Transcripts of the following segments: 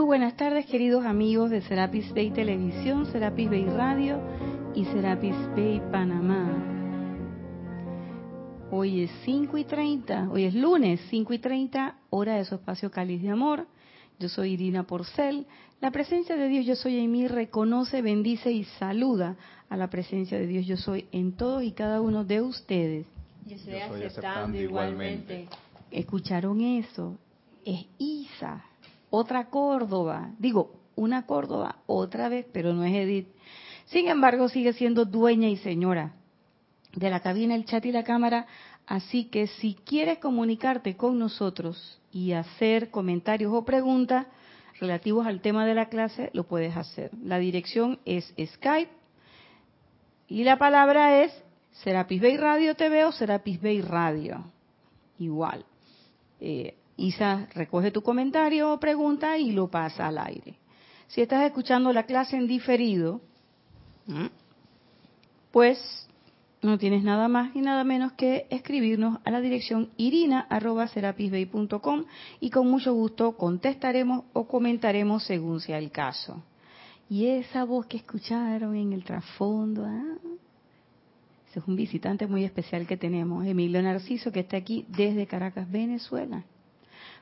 Muy buenas tardes, queridos amigos de Serapis Bay Televisión, Serapis Bay Radio y Serapis Bay Panamá. Hoy es 5 y 30, hoy es lunes 5 y 30, hora de su espacio Cáliz de Amor. Yo soy Irina Porcel. La presencia de Dios Yo Soy en mí reconoce, bendice y saluda a la presencia de Dios Yo Soy en todos y cada uno de ustedes. Yo estoy, aceptando, igualmente. ¿Escucharon eso? Es Isa otra Córdoba, digo, una Córdoba otra vez, pero no es Edith. Sin embargo, sigue siendo dueña y señora de la cabina, el chat y la cámara, así que si quieres comunicarte con nosotros y hacer comentarios o preguntas relativos al tema de la clase, lo puedes hacer. La dirección es Skype y la palabra es Serapis Bay Radio TV o Serapis Bay Radio. Igual. Eh, Isa recoge tu comentario o pregunta y lo pasa al aire. Si estás escuchando la clase en diferido, pues no tienes nada más y nada menos que escribirnos a la dirección irina.serapisbay.com y con mucho gusto contestaremos o comentaremos según sea el caso. Y esa voz que escucharon en el trasfondo, ese es un visitante muy especial que tenemos, Emilio Narciso, que está aquí desde Caracas, Venezuela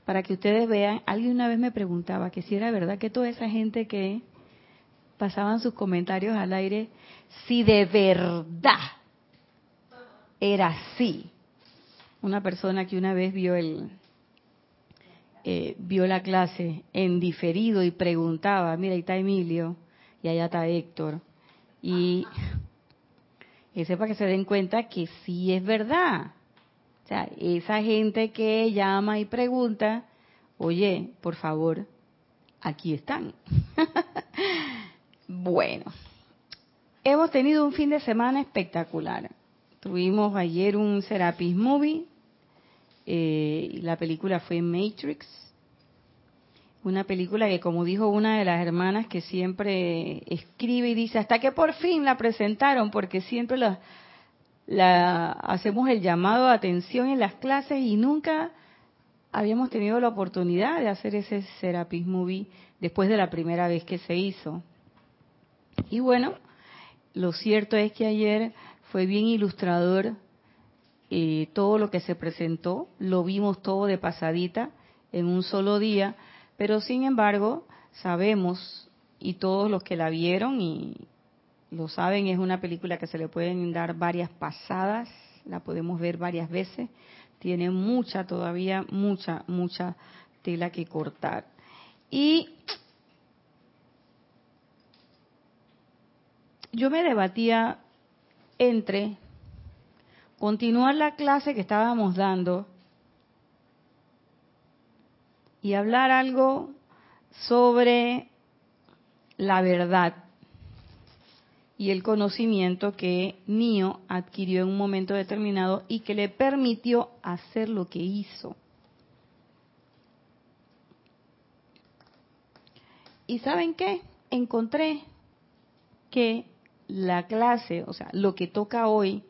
para que ustedes vean, alguien una vez me preguntaba que si era verdad que toda esa gente que pasaban sus comentarios al aire, si de verdad era así. Una persona que una vez vio el eh, vio la clase en diferido y preguntaba, mira, ahí está Emilio y allá está Héctor. Y que sepa que se den cuenta que sí es verdad. O sea, esa gente que llama y pregunta, oye, por favor, aquí están. bueno, hemos tenido un fin de semana espectacular. Tuvimos ayer un Serapis Movie, eh, la película fue Matrix, una película que como dijo una de las hermanas que siempre escribe y dice, hasta que por fin la presentaron, porque siempre la la, hacemos el llamado a atención en las clases y nunca habíamos tenido la oportunidad de hacer ese Serapis Movie después de la primera vez que se hizo. Y bueno, lo cierto es que ayer fue bien ilustrador eh, todo lo que se presentó, lo vimos todo de pasadita en un solo día, pero sin embargo sabemos, y todos los que la vieron y, lo saben, es una película que se le pueden dar varias pasadas, la podemos ver varias veces, tiene mucha todavía, mucha, mucha tela que cortar. Y yo me debatía entre continuar la clase que estábamos dando y hablar algo sobre la verdad y el conocimiento que Nio adquirió en un momento determinado y que le permitió hacer lo que hizo. ¿Y saben qué? Encontré que la clase, o sea, lo que toca hoy,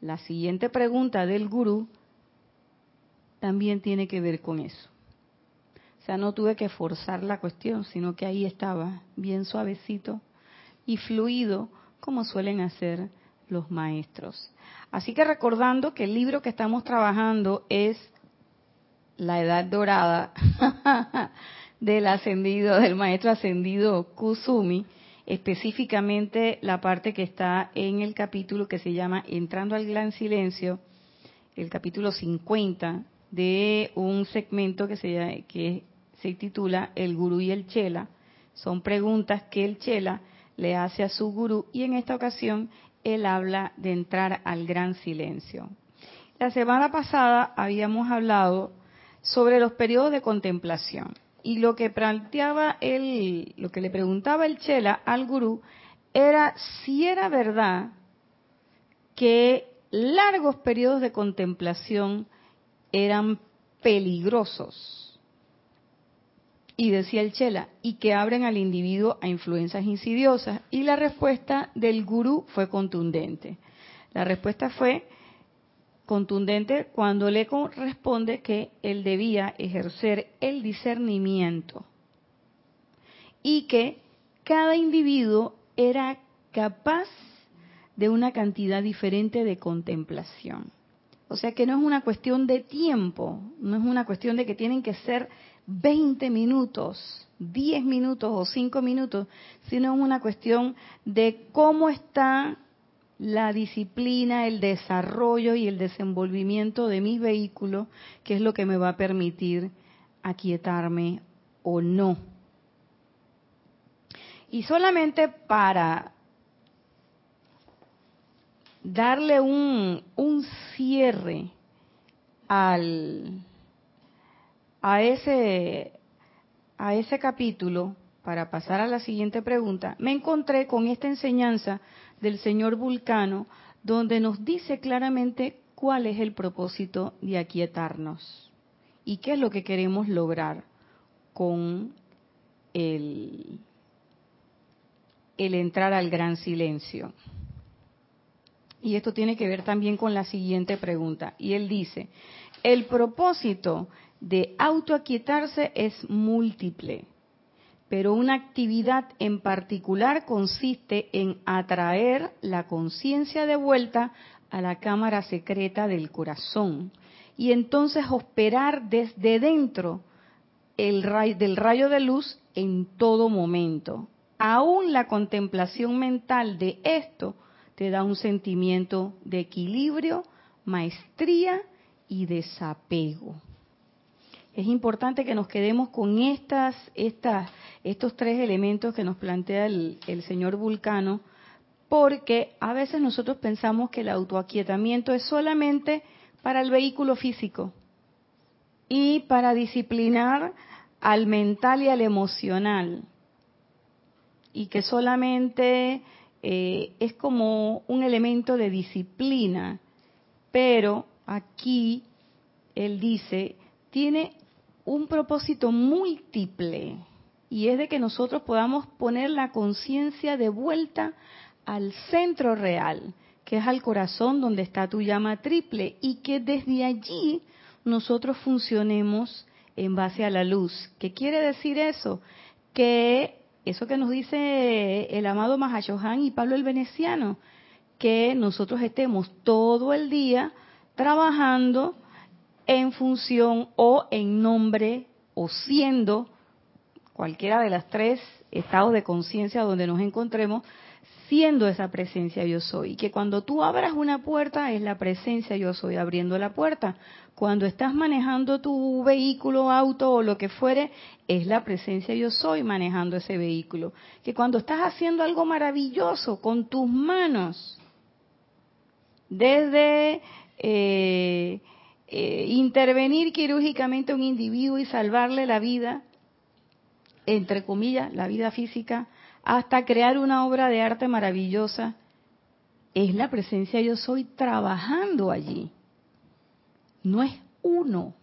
la siguiente pregunta del gurú, también tiene que ver con eso. O sea, no tuve que forzar la cuestión, sino que ahí estaba, bien suavecito y fluido, como suelen hacer los maestros. Así que recordando que el libro que estamos trabajando es La Edad Dorada del ascendido, del maestro ascendido Kusumi, específicamente la parte que está en el capítulo que se llama Entrando al Gran Silencio, el capítulo 50 de un segmento que se, que se titula El Gurú y el Chela. Son preguntas que el Chela le hace a su gurú y en esta ocasión él habla de entrar al gran silencio. La semana pasada habíamos hablado sobre los periodos de contemplación y lo que planteaba él, lo que le preguntaba el Chela al gurú era si era verdad que largos periodos de contemplación eran peligrosos y decía el Chela, y que abren al individuo a influencias insidiosas. Y la respuesta del gurú fue contundente. La respuesta fue contundente cuando le responde que él debía ejercer el discernimiento y que cada individuo era capaz de una cantidad diferente de contemplación. O sea que no es una cuestión de tiempo, no es una cuestión de que tienen que ser 20 minutos, 10 minutos o 5 minutos, sino es una cuestión de cómo está la disciplina, el desarrollo y el desenvolvimiento de mi vehículo, que es lo que me va a permitir aquietarme o no. Y solamente para darle un, un cierre al, a, ese, a ese capítulo, para pasar a la siguiente pregunta, me encontré con esta enseñanza del señor Vulcano, donde nos dice claramente cuál es el propósito de aquietarnos y qué es lo que queremos lograr con el, el entrar al gran silencio. Y esto tiene que ver también con la siguiente pregunta. Y él dice, el propósito de autoaquietarse es múltiple pero una actividad en particular consiste en atraer la conciencia de vuelta a la cámara secreta del corazón y entonces operar desde dentro el del rayo de luz en todo momento. Aún la contemplación mental de esto te da un sentimiento de equilibrio, maestría y desapego es importante que nos quedemos con estas, estas, estos tres elementos que nos plantea el, el señor Vulcano, porque a veces nosotros pensamos que el autoaquietamiento es solamente para el vehículo físico y para disciplinar al mental y al emocional, y que solamente eh, es como un elemento de disciplina, pero aquí él dice, tiene un propósito múltiple y es de que nosotros podamos poner la conciencia de vuelta al centro real, que es al corazón donde está tu llama triple y que desde allí nosotros funcionemos en base a la luz. ¿Qué quiere decir eso? Que eso que nos dice el amado Mahashohan y Pablo el Veneciano, que nosotros estemos todo el día trabajando en función o en nombre o siendo cualquiera de las tres estados de conciencia donde nos encontremos, siendo esa presencia yo soy. Y que cuando tú abras una puerta es la presencia yo soy abriendo la puerta. Cuando estás manejando tu vehículo, auto o lo que fuere, es la presencia yo soy manejando ese vehículo. Que cuando estás haciendo algo maravilloso con tus manos, desde... Eh, eh, intervenir quirúrgicamente a un individuo y salvarle la vida, entre comillas, la vida física, hasta crear una obra de arte maravillosa, es la presencia yo soy trabajando allí. No es uno,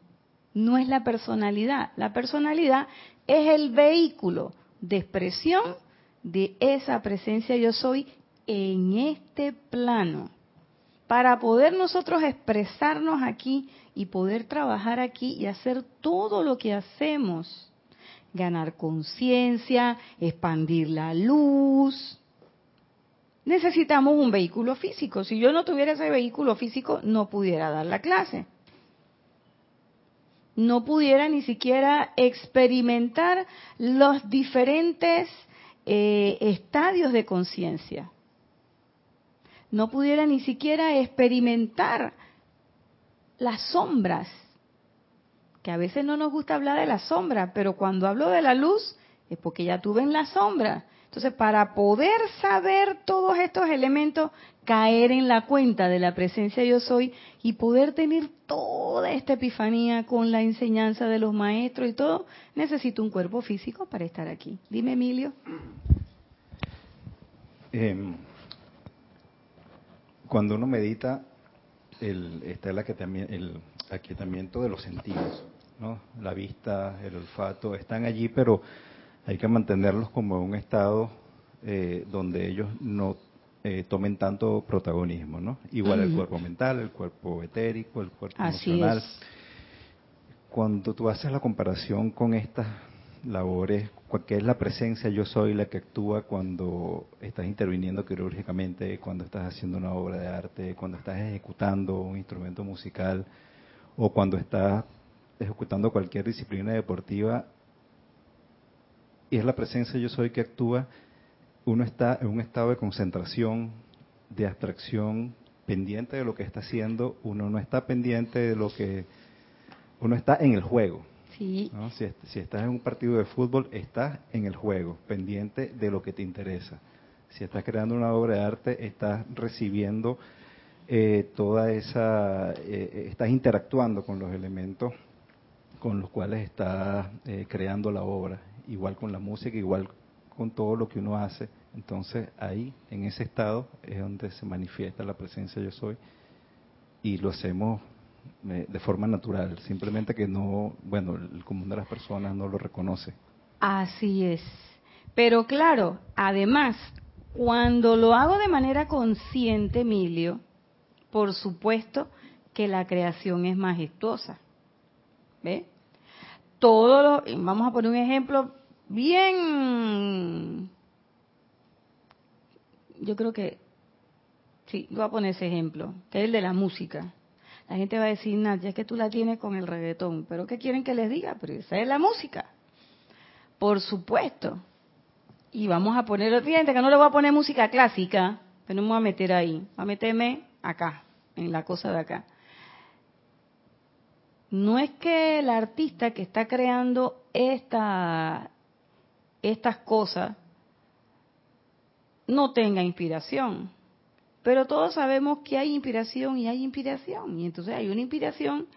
no es la personalidad. La personalidad es el vehículo de expresión de esa presencia yo soy en este plano para poder nosotros expresarnos aquí y poder trabajar aquí y hacer todo lo que hacemos. Ganar conciencia, expandir la luz. Necesitamos un vehículo físico. Si yo no tuviera ese vehículo físico, no pudiera dar la clase. No pudiera ni siquiera experimentar los diferentes eh, estadios de conciencia no pudiera ni siquiera experimentar las sombras, que a veces no nos gusta hablar de la sombra, pero cuando hablo de la luz es porque ya tuve en la sombra. Entonces, para poder saber todos estos elementos, caer en la cuenta de la presencia yo soy y poder tener toda esta epifanía con la enseñanza de los maestros y todo, necesito un cuerpo físico para estar aquí. Dime, Emilio. Em, cuando uno medita, el, está el aquietamiento, de los sentidos, ¿no? La vista, el olfato, están allí, pero hay que mantenerlos como en un estado eh, donde ellos no eh, tomen tanto protagonismo, ¿no? Igual el cuerpo mental, el cuerpo etérico, el cuerpo emocional. Cuando tú haces la comparación con estas labores, que es la presencia yo soy la que actúa cuando estás interviniendo quirúrgicamente, cuando estás haciendo una obra de arte, cuando estás ejecutando un instrumento musical o cuando estás ejecutando cualquier disciplina deportiva. Y es la presencia yo soy que actúa, uno está en un estado de concentración, de abstracción, pendiente de lo que está haciendo, uno no está pendiente de lo que uno está en el juego si, estás en un partido de fútbol, estás en el juego, pendiente de lo que te interesa. Si estás creando una obra de arte, estás recibiendo eh, toda esa, eh, eh, estás interactuando con los elementos con los cuales estás creando la obra, igual con la música, igual con todo lo que uno hace. Entonces ahí, en ese estado, es donde se manifiesta la presencia yo soy y lo hacemos de forma natural, simplemente que no, bueno, el común de las personas no lo reconoce. Así es. Pero claro, además, cuando lo hago de manera consciente, Emilio, por supuesto que la creación es majestuosa. ¿Ve? Todo lo, vamos a poner un ejemplo bien, yo creo que, sí, voy a poner ese ejemplo, que es el de la música. La gente va a decir, Nadia, es que tú la tienes con el reggaetón. ¿Pero qué quieren que les diga? Pero esa es la música. Por supuesto. Y vamos a poner, fíjense que no le voy a poner música clásica, pero no me voy a meter ahí. Voy a meterme acá, en la cosa de acá. No es que el artista que está creando esta, estas cosas no tenga inspiración. Pero todos sabemos que hay inspiración y hay inspiración. Y entonces hay una inspiración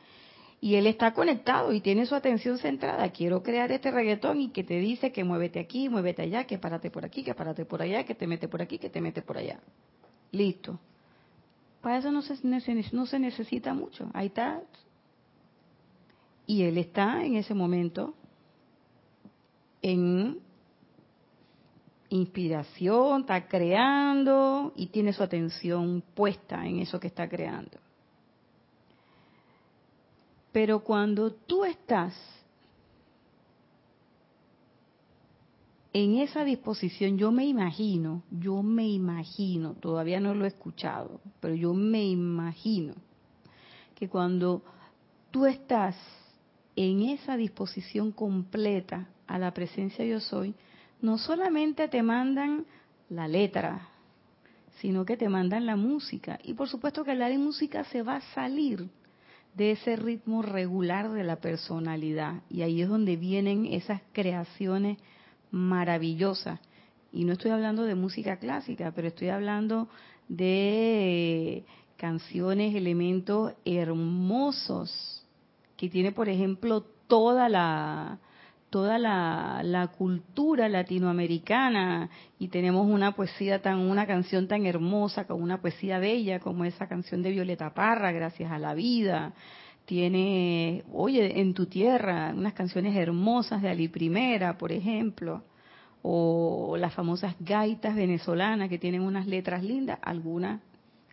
y él está conectado y tiene su atención centrada. Quiero crear este reggaetón y que te dice que muévete aquí, muévete allá, que párate por aquí, que párate por allá, que te mete por aquí, que te mete por allá. Listo. Para eso no se, no se necesita mucho. Ahí está. Y él está en ese momento en inspiración, está creando y tiene su atención puesta en eso que está creando. Pero cuando tú estás en esa disposición, yo me imagino, yo me imagino, todavía no lo he escuchado, pero yo me imagino que cuando tú estás en esa disposición completa a la presencia yo soy, no solamente te mandan la letra, sino que te mandan la música. Y por supuesto que la de música se va a salir de ese ritmo regular de la personalidad. Y ahí es donde vienen esas creaciones maravillosas. Y no estoy hablando de música clásica, pero estoy hablando de canciones, elementos hermosos que tiene, por ejemplo, toda la, toda la, cultura latinoamericana y tenemos una poesía tan, una canción tan hermosa, con una poesía bella como esa canción de Violeta Parra, Gracias a la Vida. Tiene, oye, en tu tierra, unas canciones hermosas de Ali Primera, por ejemplo, o las famosas gaitas venezolanas que tienen unas letras lindas, algunas.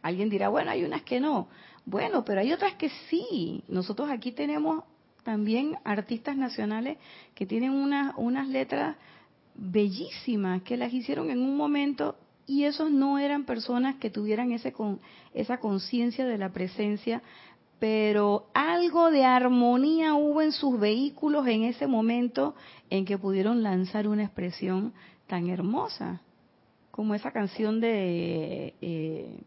Alguien dirá, bueno, hay unas que no. Bueno, pero hay otras que sí. Nosotros aquí tenemos también artistas nacionales que tienen unas letras bellísimas, que las hicieron en un momento y esos no eran personas que tuvieran ese con, esa conciencia de la presencia, pero algo de armonía hubo en sus vehículos en ese momento en que pudieron lanzar una expresión tan hermosa, como esa canción de eh,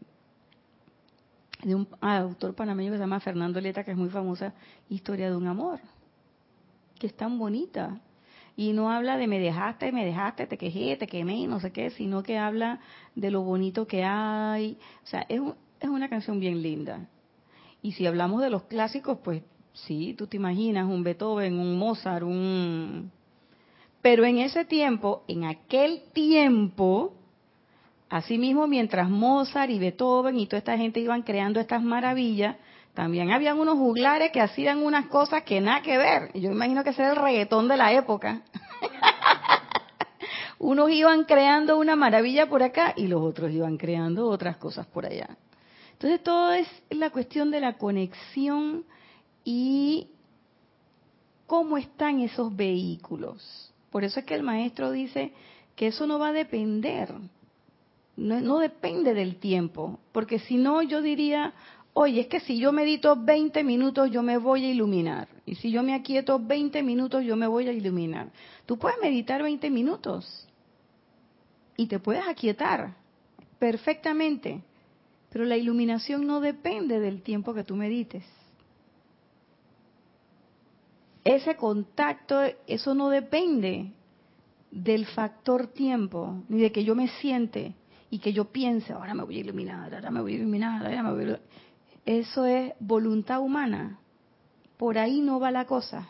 de un autor panameño que se llama Fernando Leta, que es muy famosa, Historia de un amor, que es tan bonita. Y no habla de me dejaste, me dejaste, te quejé, te quemé, no sé qué, sino que habla de lo bonito que hay. O sea, es, es una canción bien linda. Y si hablamos de los clásicos, pues sí, tú te imaginas un Beethoven, un Mozart, un... Pero en ese tiempo, en aquel tiempo, Asimismo, mientras Mozart y Beethoven y toda esta gente iban creando estas maravillas, también habían unos juglares que hacían unas cosas que nada que ver. Yo imagino que ese el reggaetón de la época. Unos iban creando una maravilla por acá y los otros iban creando otras cosas por allá. Entonces todo es la cuestión de la conexión y cómo están esos vehículos. Por eso es que el maestro dice que eso no va a depender, no, depende del tiempo, porque si no yo diría, oye, es que si yo medito 20 minutos yo me voy a iluminar, y si yo me aquieto 20 minutos yo me voy a iluminar. Tú puedes meditar 20 minutos y te puedes aquietar perfectamente, pero la iluminación no depende del tiempo que tú medites. Ese contacto, eso no depende del factor tiempo, ni de que yo me siente y que yo piense, ahora me voy a iluminar, ahora me voy a iluminar, ahora me voy a... Eso es voluntad humana. Por ahí no va la cosa.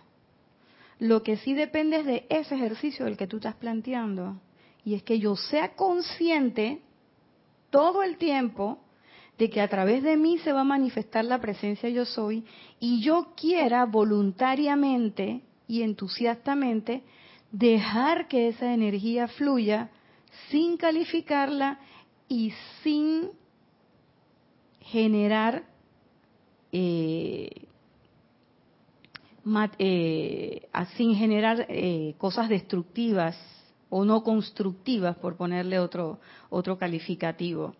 Lo que sí depende es de ese ejercicio del que tú estás planteando. Y es que yo sea consciente todo el tiempo de que a través de mí se va a manifestar la presencia yo soy y yo quiera voluntariamente y entusiastamente dejar que esa energía fluya sin calificarla y sin generar eh, eh, sin generar eh, cosas destructivas o no constructivas, por ponerle otro, otro calificativo.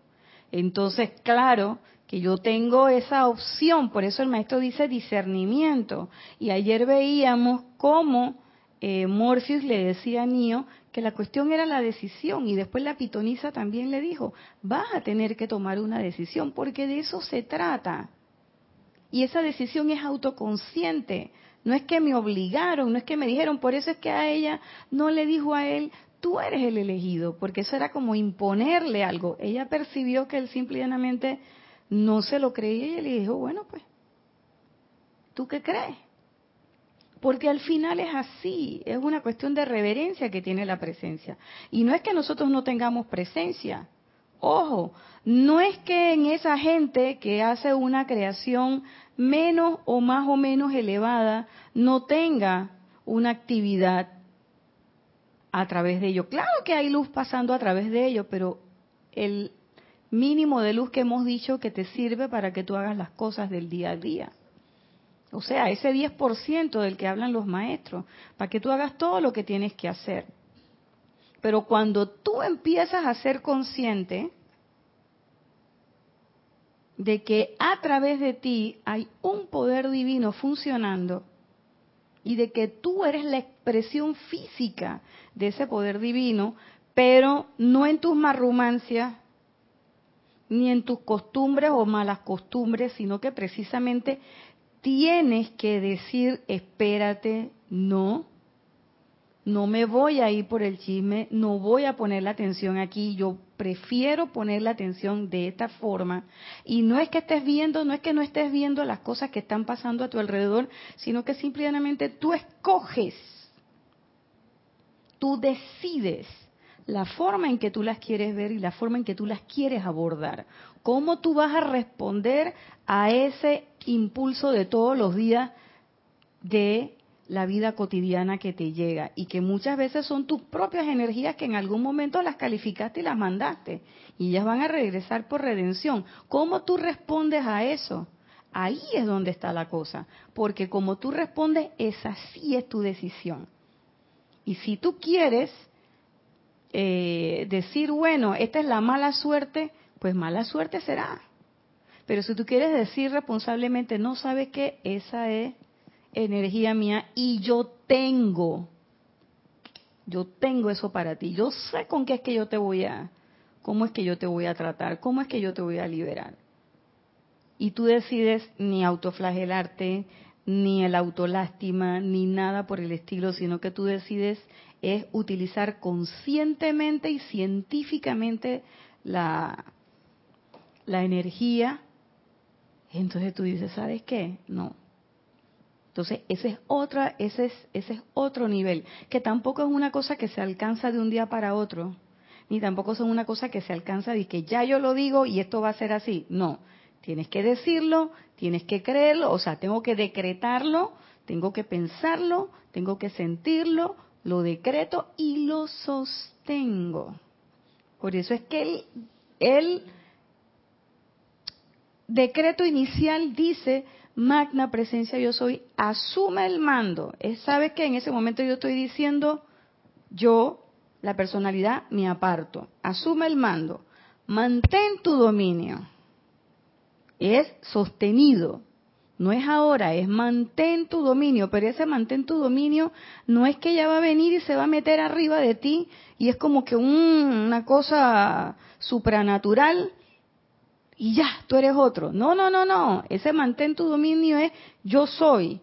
Entonces, claro que yo tengo esa opción, por eso el maestro dice discernimiento. Y ayer veíamos cómo eh, Morpheus le decía a Nio que la cuestión era la decisión y después la pitonisa también le dijo, vas a tener que tomar una decisión porque de eso se trata. Y esa decisión es autoconsciente. No es que me obligaron, no es que me dijeron, por eso es que a ella no le dijo a él, tú eres el elegido, porque eso era como imponerle algo. Ella percibió que él simplemente no se lo creía y le dijo, bueno, pues, ¿tú qué crees? Porque al final es así, es una cuestión de reverencia que tiene la presencia. Y no es que nosotros no tengamos presencia. Ojo, no es que en esa gente que hace una creación menos o más o menos elevada no tenga una actividad a través de ello. Claro que hay luz pasando a través de ello, pero el mínimo de luz que hemos dicho que te sirve para que tú hagas las cosas del día a día. O sea, ese 10% del que hablan los maestros, para que tú hagas todo lo que tienes que hacer. Pero cuando tú empiezas a ser consciente de que a través de ti hay un poder divino funcionando y de que tú eres la expresión física de ese poder divino, pero no en tus marrumancias, ni en tus costumbres o malas costumbres, sino que precisamente tienes que decir, espérate, no, no me voy a ir por el chisme, no voy a poner la atención aquí, yo prefiero poner la atención de esta forma. Y no es que estés viendo, no es que no estés viendo las cosas que están pasando a tu alrededor, sino que simplemente tú escoges, tú decides la forma en que tú las quieres ver y la forma en que tú las quieres abordar. ¿Cómo tú vas a responder a ese impulso de todos los días de la vida cotidiana que te llega y que muchas veces son tus propias energías que en algún momento las calificaste y las mandaste y ellas van a regresar por redención. ¿Cómo tú respondes a eso? Ahí es donde está la cosa, porque como tú respondes, esa sí es tu decisión. Y si tú quieres eh, decir, bueno, esta es la mala suerte, pues mala suerte será. Pero si tú quieres decir responsablemente, no sabes que esa es energía mía y yo tengo, yo tengo eso para ti. Yo sé con qué es que yo te voy a, cómo es que yo te voy a tratar, cómo es que yo te voy a liberar. Y tú decides ni autoflagelarte, ni el autolástima, ni nada por el estilo, sino que tú decides es utilizar conscientemente y científicamente la, la energía. Entonces tú dices, ¿sabes qué? No, entonces, ese es, otra, ese, es, ese es otro nivel, que tampoco es una cosa que se alcanza de un día para otro, ni tampoco es una cosa que se alcanza de que ya yo lo digo y esto va a ser así. No, tienes que decirlo, tienes que creerlo, o sea, tengo que decretarlo, tengo que pensarlo, tengo que sentirlo, lo decreto y lo sostengo. Por eso es que el, el decreto inicial dice, magna presencia yo soy, asume el mando. Sabe que en ese momento yo estoy diciendo, yo, la personalidad, me aparto. Asume el mando. Mantén tu dominio. Es sostenido. No es ahora, es mantén tu dominio, pero ese mantén tu dominio no es que ella va a venir y se va a meter arriba de ti y es como que una cosa supranatural y ya, tú eres otro. No, no, no, no. Ese mantén tu dominio es yo soy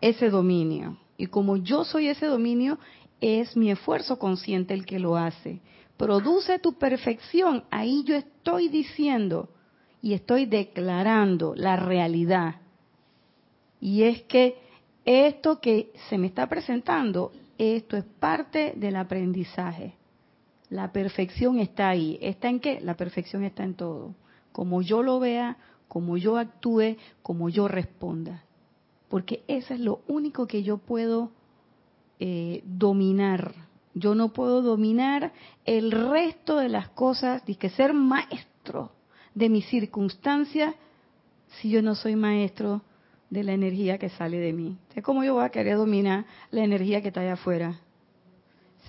ese dominio. Y como yo soy ese dominio, es mi esfuerzo consciente el que lo hace. Produce tu perfección. Ahí yo estoy diciendo, y estoy declarando la realidad. Y es que esto que se me está presentando, esto es parte del aprendizaje. La perfección está ahí. ¿Está en qué? La perfección está en todo. Como yo lo vea, como yo actúe, como yo responda. Porque eso es lo único que yo puedo eh, dominar. Yo no puedo dominar el resto de las cosas, de que ser maestro de mis circunstancias si yo no soy maestro de la energía que sale de mí. ¿Cómo yo voy a querer dominar la energía que está allá afuera?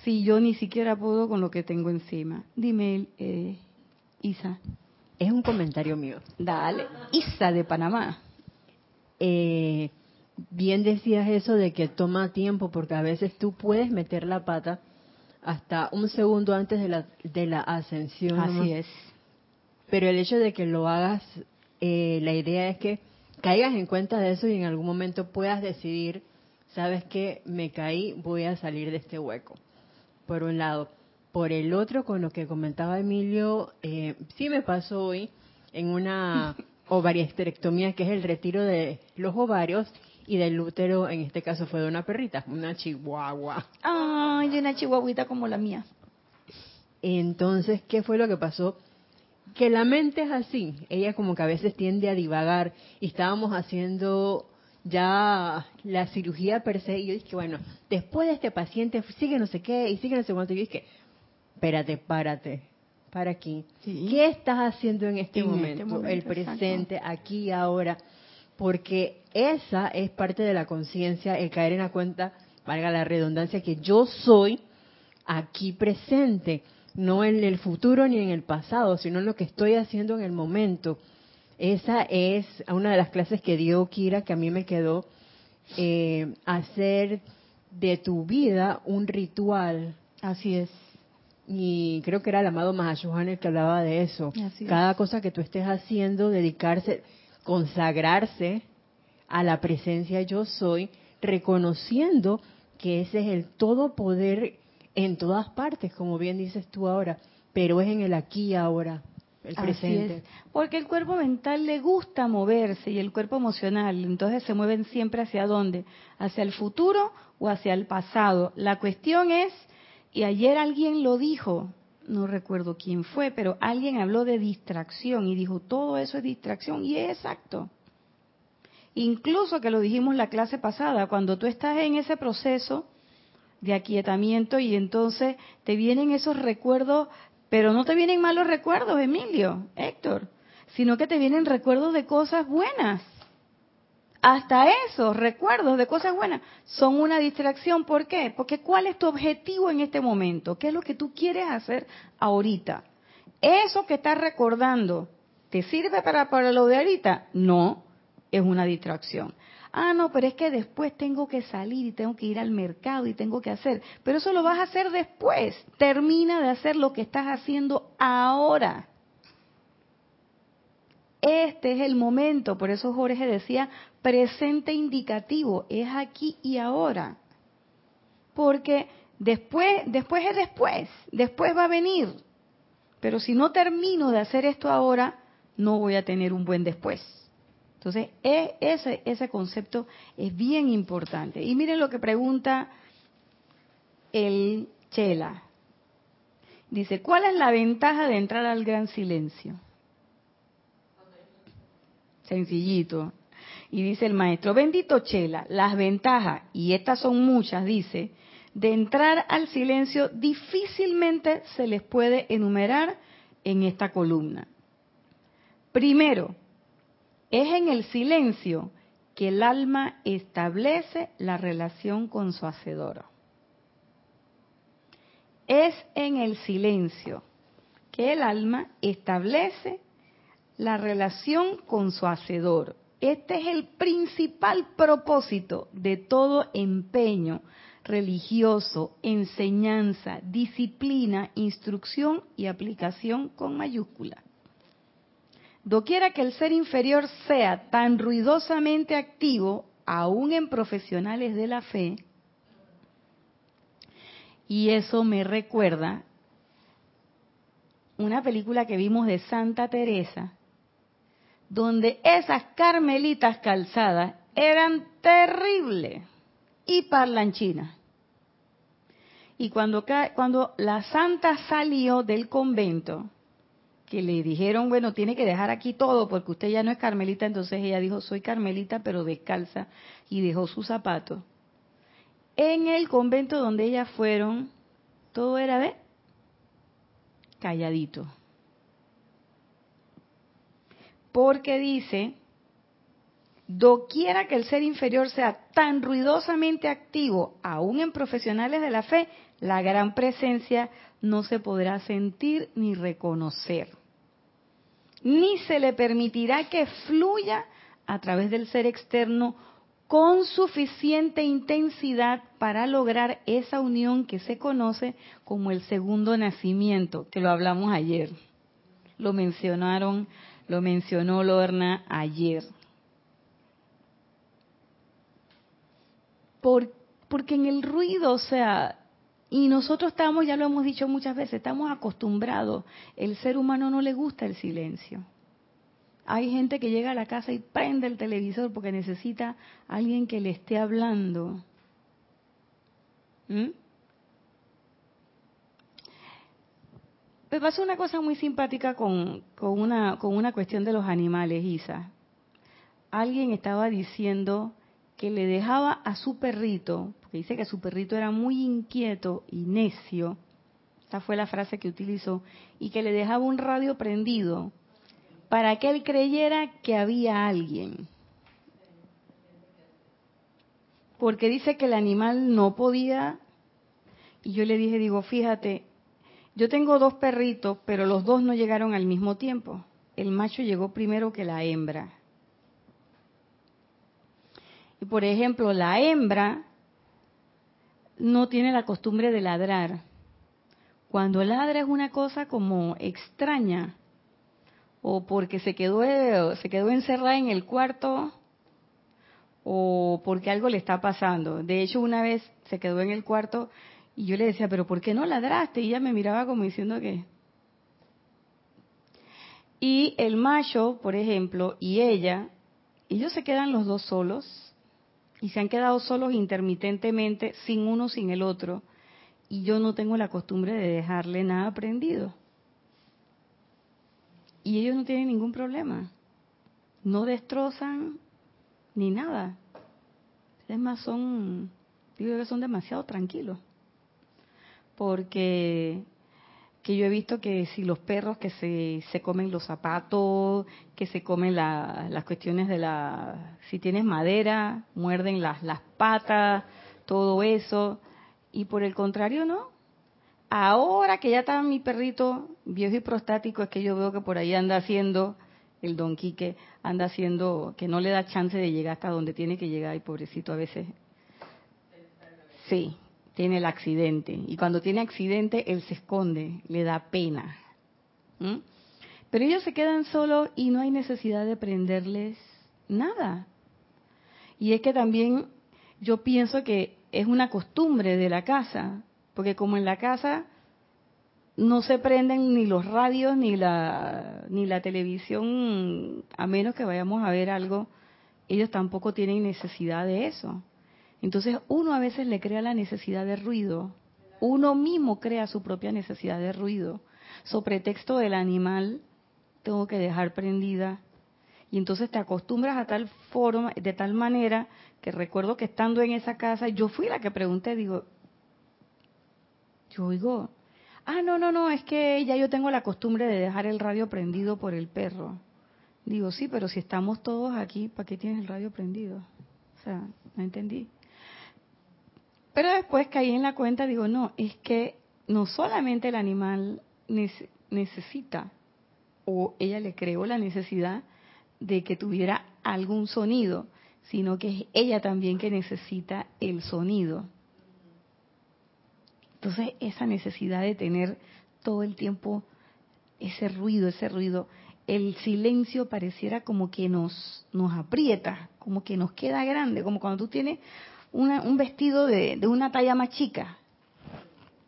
Si yo ni siquiera puedo con lo que tengo encima. Dime, eh, Isa. Es un comentario mío. Dale. Isa de Panamá. Eh, bien decías eso de que toma tiempo porque a veces tú puedes meter la pata hasta un segundo antes de la, de la ascensión. Así es. Pero el hecho de que lo hagas, eh, la idea es que caigas en cuenta de eso y en algún momento puedas decidir, sabes que me caí, voy a salir de este hueco. Por un lado. Por el otro, con lo que comentaba Emilio, eh, sí me pasó hoy en una ovariesterectomía, que es el retiro de los ovarios y del útero, en este caso fue de una perrita, una chihuahua. Ay, una chihuahuita como la mía. Entonces, ¿qué fue lo que pasó? que la mente es así, ella como que a veces tiende a divagar y estábamos haciendo ya la cirugía per se y yo dije, bueno, después de este paciente sigue no sé qué y sigue no sé cuánto y yo dije, espérate, párate, para aquí. ¿Qué estás haciendo en este, este momento? El presente, aquí ahora. Porque esa es parte de la conciencia, el caer en la cuenta, valga la redundancia, que yo soy aquí presente no en el futuro ni en el pasado, sino en lo que estoy haciendo en el momento. Esa es una de las clases que dio Kira, que a mí me quedó, eh, hacer de tu vida un ritual. Así es. Y creo que era el amado Mahashohan el que hablaba de eso. Cada cosa que tú estés haciendo, dedicarse, consagrarse a la presencia yo soy, reconociendo que ese es el todo poder en todas partes, como bien dices tú ahora, pero es en el aquí y ahora, el presente. Porque el cuerpo mental le gusta moverse y el cuerpo emocional, entonces se mueven siempre hacia dónde, hacia el futuro o hacia el pasado. La cuestión es, y ayer alguien lo dijo, no recuerdo quién fue, pero alguien habló de distracción y dijo, todo eso es distracción y es exacto. Incluso que lo dijimos la clase pasada, cuando tú estás en ese proceso, de aquietamiento y entonces te vienen esos recuerdos, pero no te vienen malos recuerdos, Emilio, Héctor, sino que te vienen recuerdos de cosas buenas. Hasta esos recuerdos de cosas buenas son una distracción. ¿Por qué? Porque ¿cuál es tu objetivo en este momento? ¿Qué es lo que tú quieres hacer ahorita? ¿Eso que estás recordando te sirve para, para lo de ahorita? No, es una distracción. Ah, no, pero es que después tengo que salir y tengo que ir al mercado y tengo que hacer. Pero eso lo vas a hacer después. Termina de hacer lo que estás haciendo ahora. Este es el momento, por eso Jorge decía presente indicativo, es aquí y ahora. Porque después, después es después, después va a venir. Pero si no termino de hacer esto ahora, no voy a tener un buen después. Entonces, e, ese, ese concepto es bien importante. Y miren lo que pregunta el Chela. Dice, ¿cuál es la ventaja de entrar al gran silencio? Sencillito. Y dice el maestro, bendito Chela, las ventajas, y estas son muchas, dice, de entrar al silencio difícilmente se les puede enumerar en esta columna. Primero, es en el silencio que el alma establece la relación con su hacedor. es en el silencio que el alma establece la relación con su hacedor. Este es el principal propósito de todo empeño religioso, enseñanza, disciplina, instrucción y aplicación con mayúscula. Doquiera que el ser inferior sea tan ruidosamente activo, aún en profesionales de la fe, y eso me recuerda una película que vimos de Santa Teresa, donde esas carmelitas calzadas eran terribles y parlanchinas. Y cuando, cuando la santa salió del convento, que le dijeron, bueno, tiene que dejar aquí todo porque usted ya no es carmelita, entonces ella dijo, soy carmelita pero descalza y dejó su zapato. En el convento donde ellas fueron, todo era de calladito. Porque dice, doquiera que el ser inferior sea tan ruidosamente activo, aún en profesionales de la fe, la gran presencia no se podrá sentir ni reconocer. Ni se le permitirá que fluya a través del ser externo con suficiente intensidad para lograr esa unión que se conoce como el segundo nacimiento, que lo hablamos ayer. Lo mencionaron, lo mencionó Lorna ayer. porque en el ruido, o sea, y nosotros estamos, ya lo hemos dicho muchas veces, estamos acostumbrados, el ser humano no le gusta el silencio. Hay gente que llega a la casa y prende el televisor porque necesita a alguien que le esté hablando. ¿Mm? Me pasó una cosa muy simpática con, con, una, con una cuestión de los animales, Isa. Alguien estaba diciendo que le dejaba a su perrito, porque dice que su perrito era muy inquieto y necio, esta fue la frase que utilizó, y que le dejaba un radio prendido para que él creyera que había alguien. Porque dice que el animal no podía. Y yo le dije, digo, fíjate, yo tengo dos perritos, pero los dos no llegaron al mismo tiempo. El macho llegó primero que la hembra. Y por ejemplo, la hembra no tiene la costumbre de ladrar. Cuando ladra es una cosa como extraña o porque se quedó, se quedó encerrada en el cuarto o porque algo le está pasando. De hecho, una vez se quedó en el cuarto y yo le decía, pero ¿por qué no ladraste? Y ella me miraba como diciendo que... Y el macho, por ejemplo, y ella, ellos se quedan los dos solos y se han quedado solos intermitentemente, sin uno, sin el otro. Y yo no tengo la costumbre de dejarle nada prendido. Y ellos no tienen ningún problema. No destrozan ni nada. Es más, son, digo que son demasiado tranquilos. Porque que yo he visto que si los perros que se, se comen los zapatos, que se comen las cuestiones de la, si tienes madera, muerden las, las patas, todo eso, y por el contrario no, Ahora que ya está mi perrito viejo y prostático, es que yo veo que por ahí anda haciendo, el don Quique anda haciendo, que no le da chance de llegar hasta donde tiene que llegar, y pobrecito a veces. Sí, tiene el accidente. Y cuando tiene accidente, él se esconde, le da pena. Pero ellos se quedan solos y no hay necesidad de prenderles nada. Y es que también yo pienso que es una costumbre de la casa porque como en la casa no se prenden ni los radios ni la, ni la televisión, a menos que vayamos a ver algo, ellos tampoco tienen necesidad de eso. Entonces uno a veces le crea la necesidad de ruido, uno mismo crea su propia necesidad de ruido. Sobre texto del animal, tengo que dejar prendida. Y entonces te acostumbras a tal forma, de tal manera, que recuerdo que estando en esa casa, yo fui la que pregunté, digo, yo oigo, ah, no, no, no, es que ya yo tengo la costumbre de dejar el radio prendido por el perro. Digo, sí, pero si estamos todos aquí, ¿para qué tienes el radio prendido? O sea, no entendí. Pero después caí en la cuenta, digo, no, es que no solamente el animal necesita, o ella le creó la necesidad de que tuviera algún sonido, sino que es ella también que necesita el sonido. Entonces, esa necesidad de tener todo el tiempo ese ruido, ese ruido, el silencio pareciera como que nos, nos aprieta, como que nos queda grande, como cuando tú tienes un vestido de, de una talla más chica.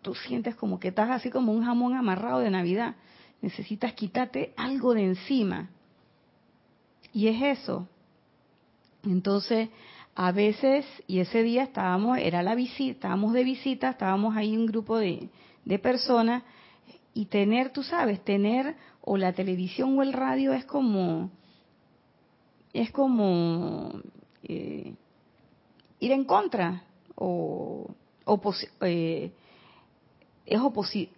Tú sientes como que estás así como un jamón amarrado de Navidad. Necesitas quitarte algo de encima. Y es eso. Entonces, a veces, y ese día estábamos, era la visita, estábamos de visita, estábamos ahí un grupo de, de personas, y tener, tú sabes, tener o la televisión o el radio es como, es como eh, ir en contra o eh, es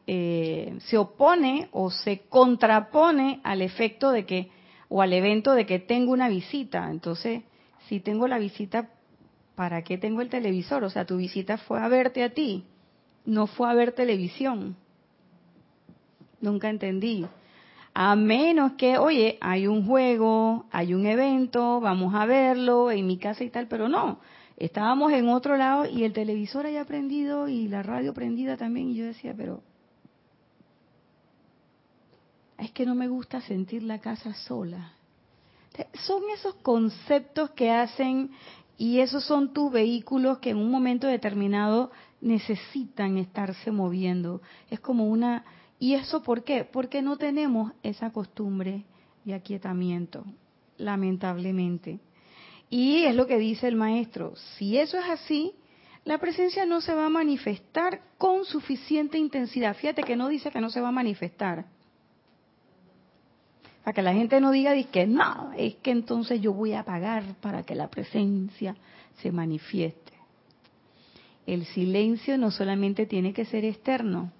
eh, se opone o se contrapone al efecto de que o al evento de que tengo una visita. Entonces, si tengo la visita, ¿para qué tengo el televisor? O sea, tu visita fue a verte a ti, no fue a ver televisión. Nunca entendí. A menos que, oye, hay un juego, hay un evento, vamos a verlo en mi casa y tal, pero no. Estábamos en otro lado y el televisor haya prendido y la radio prendida también y yo decía, pero es que no me gusta sentir la casa sola. Son esos conceptos que hacen y esos son tus vehículos que en un momento determinado necesitan estarse moviendo. Es como una ¿Y eso por qué? Porque no tenemos esa costumbre de aquietamiento, lamentablemente. Y es lo que dice el maestro, si eso es así, la presencia no se va a manifestar con suficiente intensidad. Fíjate que no dice que no se va a manifestar. Para que la gente no diga que no, es que entonces yo voy a pagar para que la presencia se manifieste. El silencio no solamente tiene que ser externo,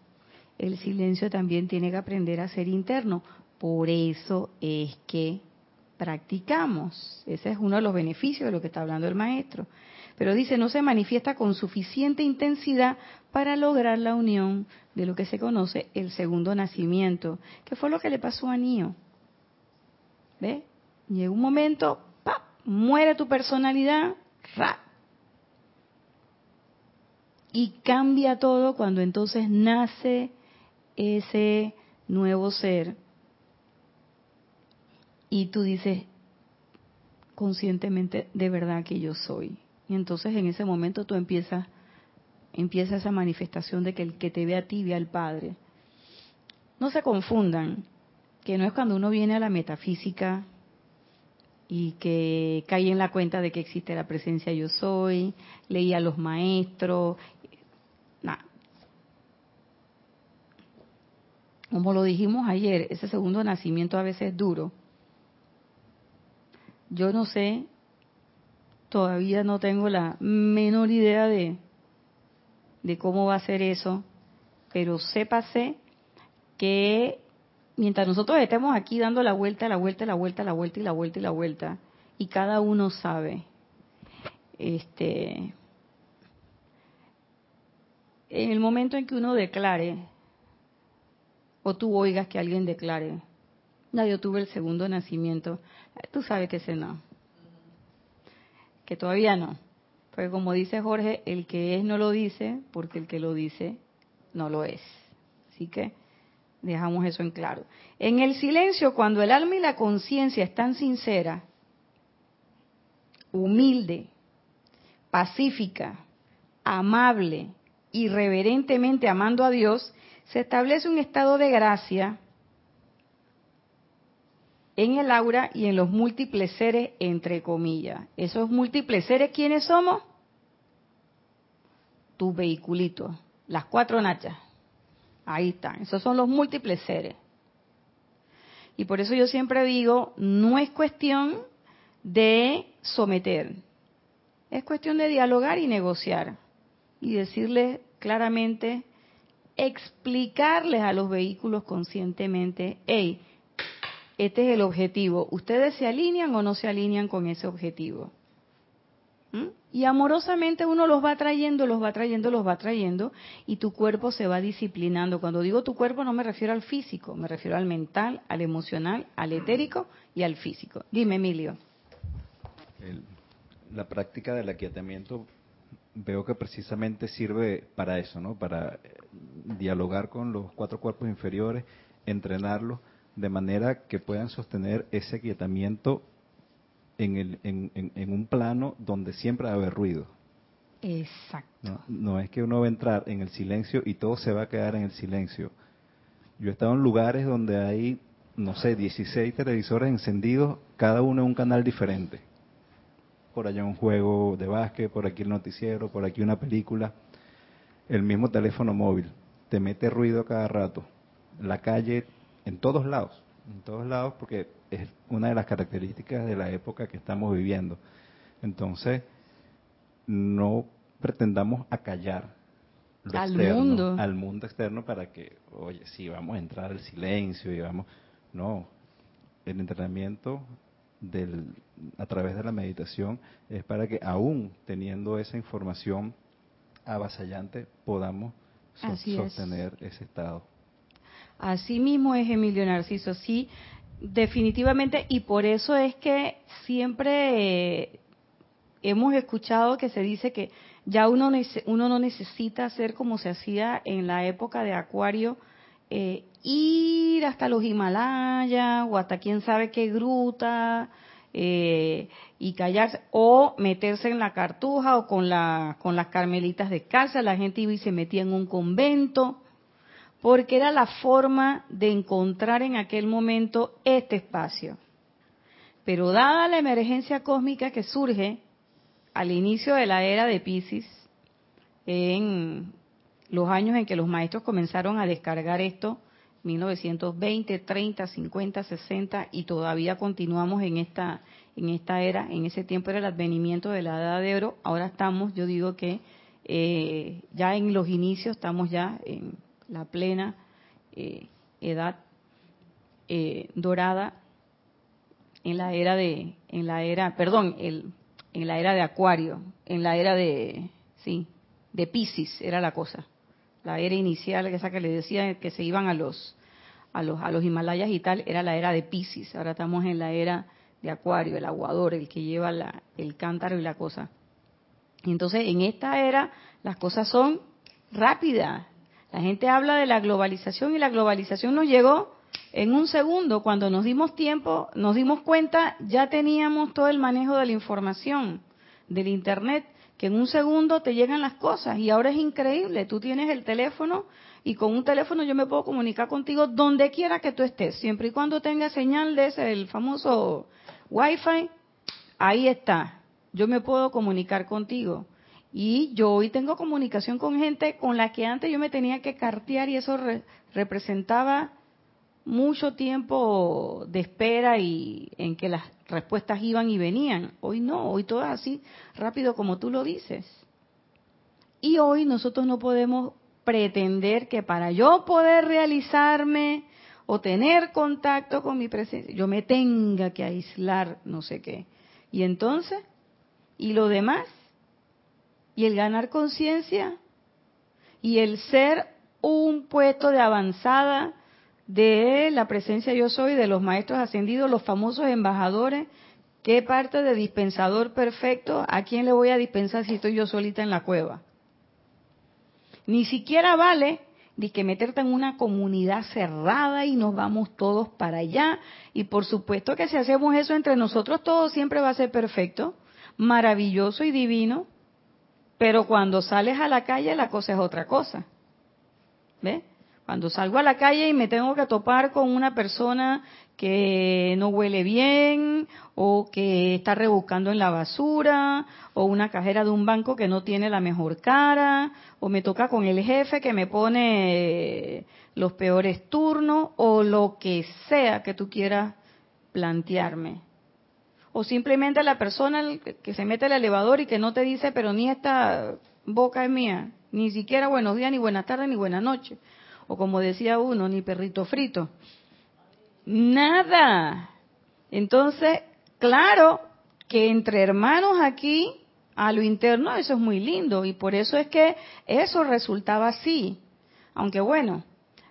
el silencio también tiene que aprender a ser interno. Por eso es que practicamos. Ese es uno de los beneficios de lo que está hablando el maestro. Pero dice, no se manifiesta con suficiente intensidad para lograr la unión de lo que se conoce el segundo nacimiento, que fue lo que le pasó a Nio. ¿Ve? Llega un momento, ¡pap! muere tu personalidad, ¡ra! Y cambia todo cuando entonces nace ese nuevo ser y tú dices conscientemente de verdad que yo soy. Y entonces en ese momento tú empiezas empieza esa manifestación de que el que te ve a ti ve al Padre. No se confundan, que no es cuando uno viene a la metafísica y que cae en la cuenta de que existe la presencia yo soy, leía a los maestros, Como lo dijimos ayer, ese segundo nacimiento a veces es duro. Yo no sé, todavía no tengo la menor idea de, de cómo va a ser eso, pero sépase que mientras nosotros estemos aquí dando la vuelta, la vuelta, la vuelta, la vuelta y la vuelta y la vuelta, y cada uno sabe, este, en el momento en que uno declare, o tú oigas que alguien declare, no, yo tuve el segundo nacimiento, tú sabes que ese no, que todavía no. Porque como dice Jorge, el que es no lo dice, porque el que lo dice no lo es. Así que dejamos eso en claro. En el silencio, cuando el alma y la conciencia están sinceras, humilde, pacífica, amable, irreverentemente amando a Dios, se establece un estado de gracia en el aura y en los múltiples seres, entre comillas. Esos múltiples seres, ¿quiénes somos? Tu vehiculito, las cuatro nachas. Ahí están, esos son los múltiples seres. Y por eso yo siempre digo, no es cuestión de someter, es cuestión de dialogar y negociar y decirle claramente explicarles a los vehículos conscientemente, hey, este es el objetivo. ¿Ustedes se alinean o no se alinean con ese objetivo? Y amorosamente uno los va trayendo, los va trayendo, los va trayendo, y tu cuerpo se va disciplinando. Cuando digo tu cuerpo no me refiero al físico, me refiero al mental, al emocional, al etérico y al físico. Dime, Emilio. la práctica del aquietamiento veo que precisamente sirve para eso, ¿no? Para eh, dialogar con los cuatro cuerpos inferiores, entrenarlos de manera que puedan sostener ese aquietamiento en, el, en, un plano donde siempre va a haber ruido. Exacto. ¿no? es que uno va a entrar en el silencio y todo se va a quedar en el silencio. Yo he estado en lugares donde hay, no sé, 16 televisores encendidos, cada uno en un canal diferente. Por allá un juego de básquet, por aquí el noticiero, por aquí una película. El mismo teléfono móvil. Te mete ruido cada rato. La calle, en todos lados. En todos lados porque es una de las características de la época que estamos viviendo. Entonces, no pretendamos acallar al mundo. al mundo externo para que, oye, sí, vamos a entrar al silencio y vamos. No, el entrenamiento del, a través de la meditación es para que aún teniendo esa información avasallante podamos sostener ese estado. Así mismo es Emilio Narciso, sí, definitivamente, y por eso es que siempre eh, hemos escuchado que se dice que ya uno, no necesita hacer como se hacía en la época de Acuario, eh, ir hasta los Himalayas o hasta quién sabe qué gruta eh, y callarse o meterse en la cartuja o con, la, con las carmelitas de casa, la gente iba y se metía en un convento porque era la forma de encontrar en aquel momento este espacio. Pero dada la emergencia cósmica que surge al inicio de la era de Pisces, en los años en que los maestros comenzaron a descargar esto, 1920, 30, 50, 60, y todavía continuamos en esta, en esta era, en ese tiempo era el advenimiento de la edad de oro, ahora estamos, yo digo que eh, ya en los inicios, estamos ya en la plena eh, edad eh, dorada en la era de en la era perdón el, en la era de Acuario en la era de sí de Pisces era la cosa. La era inicial esa que le decía que se iban a los a los a los Himalayas y tal era la era de Pisces ahora estamos en la era de Acuario el aguador el que lleva la, el cántaro y la cosa. Entonces en esta era las cosas son rápidas la gente habla de la globalización y la globalización nos llegó en un segundo. Cuando nos dimos tiempo, nos dimos cuenta, ya teníamos todo el manejo de la información, del Internet, que en un segundo te llegan las cosas. Y ahora es increíble. Tú tienes el teléfono y con un teléfono yo me puedo comunicar contigo donde quiera que tú estés, siempre y cuando tenga señal de ese, el famoso Wi-Fi. Ahí está. Yo me puedo comunicar contigo. Y yo hoy tengo comunicación con gente con la que antes yo me tenía que cartear y eso representaba mucho tiempo de espera y en que las respuestas iban y venían. Hoy no, hoy todo es así rápido como tú lo dices. Y hoy nosotros no podemos pretender que para yo poder realizarme o tener contacto con mi presencia, yo me tenga que aislar, no sé qué. Y entonces, ¿y lo demás? Y el ganar conciencia y el ser un puesto de avanzada de la presencia yo soy, de los maestros ascendidos, los famosos embajadores, ¿qué parte de dispensador perfecto? ¿A quién le voy a dispensar si estoy yo solita en la cueva? Ni siquiera vale de que meterte en una comunidad cerrada y nos vamos todos para allá. Y por supuesto que si hacemos eso entre nosotros, todo siempre va a ser perfecto, maravilloso y divino. Pero cuando sales a la calle la cosa es otra cosa. ¿Ves? Cuando salgo a la calle y me tengo que topar con una persona que no huele bien o que está rebuscando en la basura o una cajera de un banco que no tiene la mejor cara o me toca con el jefe que me pone los peores turnos o lo que sea que tú quieras plantearme o simplemente la persona que se mete al elevador y que no te dice, pero ni esta boca es mía, ni siquiera buenos días, ni buenas tardes, ni buenas noches, o como decía uno, ni perrito frito. Nada. Entonces, claro que entre hermanos aquí a lo interno, eso es muy lindo y por eso es que eso resultaba así. Aunque bueno,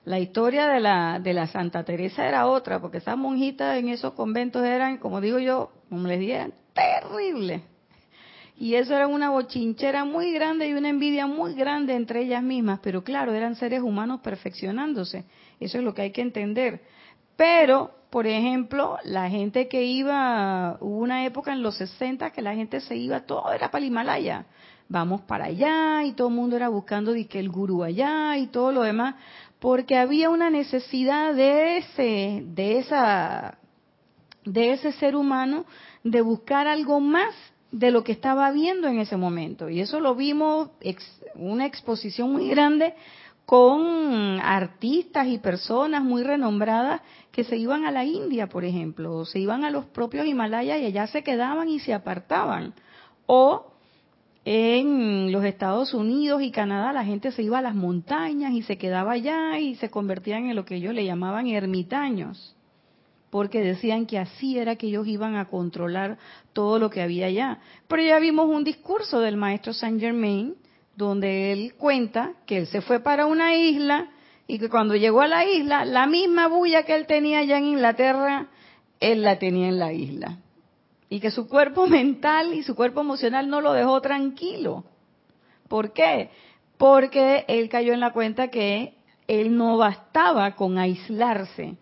la historia de la, de la Santa Teresa era otra, porque esas monjitas en esos conventos eran, como digo yo, como les dije, terribles. Y eso era una bochinchera muy grande y una envidia muy grande entre ellas mismas, pero claro, eran seres humanos perfeccionándose. Eso es lo que hay que entender. Pero, por ejemplo, la gente que iba, hubo una época en los 60 que la gente se iba, todo era para el Himalaya. Vamos para allá y todo el mundo era buscando el gurú allá y todo lo demás, porque había una necesidad de ese, de esa, de ese ser humano de buscar algo más de lo que estaba viendo en ese momento. Y eso lo vimos, una exposición muy grande con artistas y personas muy renombradas que se iban a la India, por ejemplo, o se iban a los propios Himalayas y allá se quedaban y se apartaban. O en los Estados Unidos y Canadá la gente se iba a las montañas y se quedaba allá y se convertían en lo que ellos le llamaban ermitaños porque decían que así era que ellos iban a controlar todo lo que había allá. Pero ya vimos un discurso del maestro Saint Germain, donde él cuenta que él se fue para una isla y que cuando llegó a la isla, la misma bulla que él tenía allá en Inglaterra, él la tenía en la isla. Y que su cuerpo mental y su cuerpo emocional no lo dejó tranquilo. ¿Por qué? Porque él cayó en la cuenta que él no bastaba con aislarse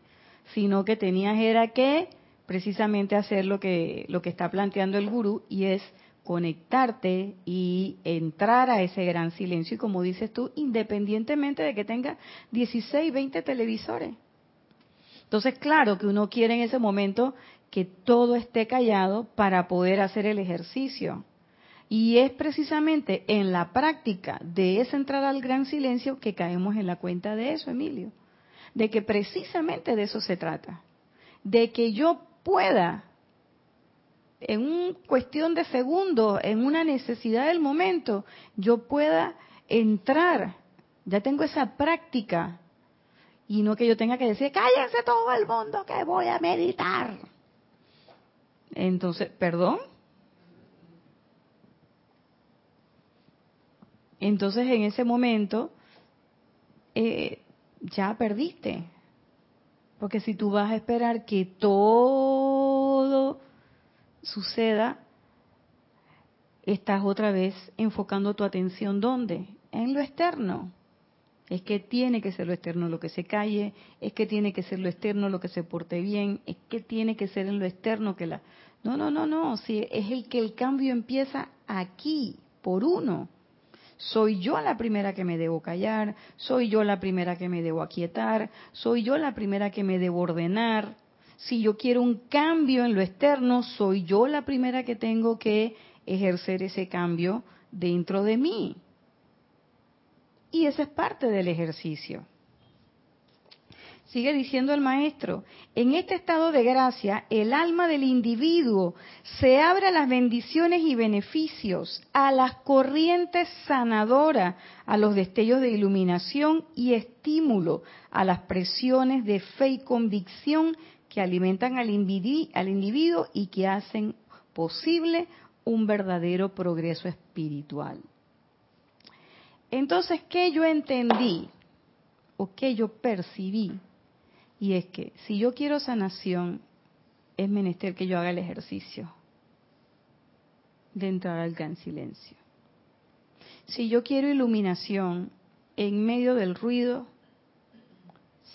sino que tenías era que precisamente hacer lo que, lo que está planteando el gurú y es conectarte y entrar a ese gran silencio y como dices tú, independientemente de que tenga 16, 20 televisores. Entonces, claro que uno quiere en ese momento que todo esté callado para poder hacer el ejercicio. Y es precisamente en la práctica de esa entrada al gran silencio que caemos en la cuenta de eso, Emilio de que precisamente de eso se trata, de que yo pueda, en una cuestión de segundos, en una necesidad del momento, yo pueda entrar, ya tengo esa práctica, y no que yo tenga que decir, cállense todo el mundo que voy a meditar. Entonces, perdón. Entonces, en ese momento, eh, ya perdiste. Porque si tú vas a esperar que todo suceda, estás otra vez enfocando tu atención ¿dónde? En lo externo. Es que tiene que ser lo externo lo que se calle, es que tiene que ser lo externo lo que se porte bien, es que tiene que ser en lo externo que la... No, no, no, no, si es el que el cambio empieza aquí, por uno. Soy yo la primera que me debo callar, soy yo la primera que me debo aquietar, soy yo la primera que me debo ordenar. Si yo quiero un cambio en lo externo, soy yo la primera que tengo que ejercer ese cambio dentro de mí. Y esa es parte del ejercicio. Sigue diciendo el maestro, en este estado de gracia, el alma del individuo se abre a las bendiciones y beneficios, a las corrientes sanadoras, a los destellos de iluminación y estímulo, a las presiones de fe y convicción que alimentan al, al individuo y que hacen posible un verdadero progreso espiritual. Entonces, ¿qué yo entendí o qué yo percibí? Y es que si yo quiero sanación, es menester que yo haga el ejercicio de entrar al gran silencio. Si yo quiero iluminación en medio del ruido,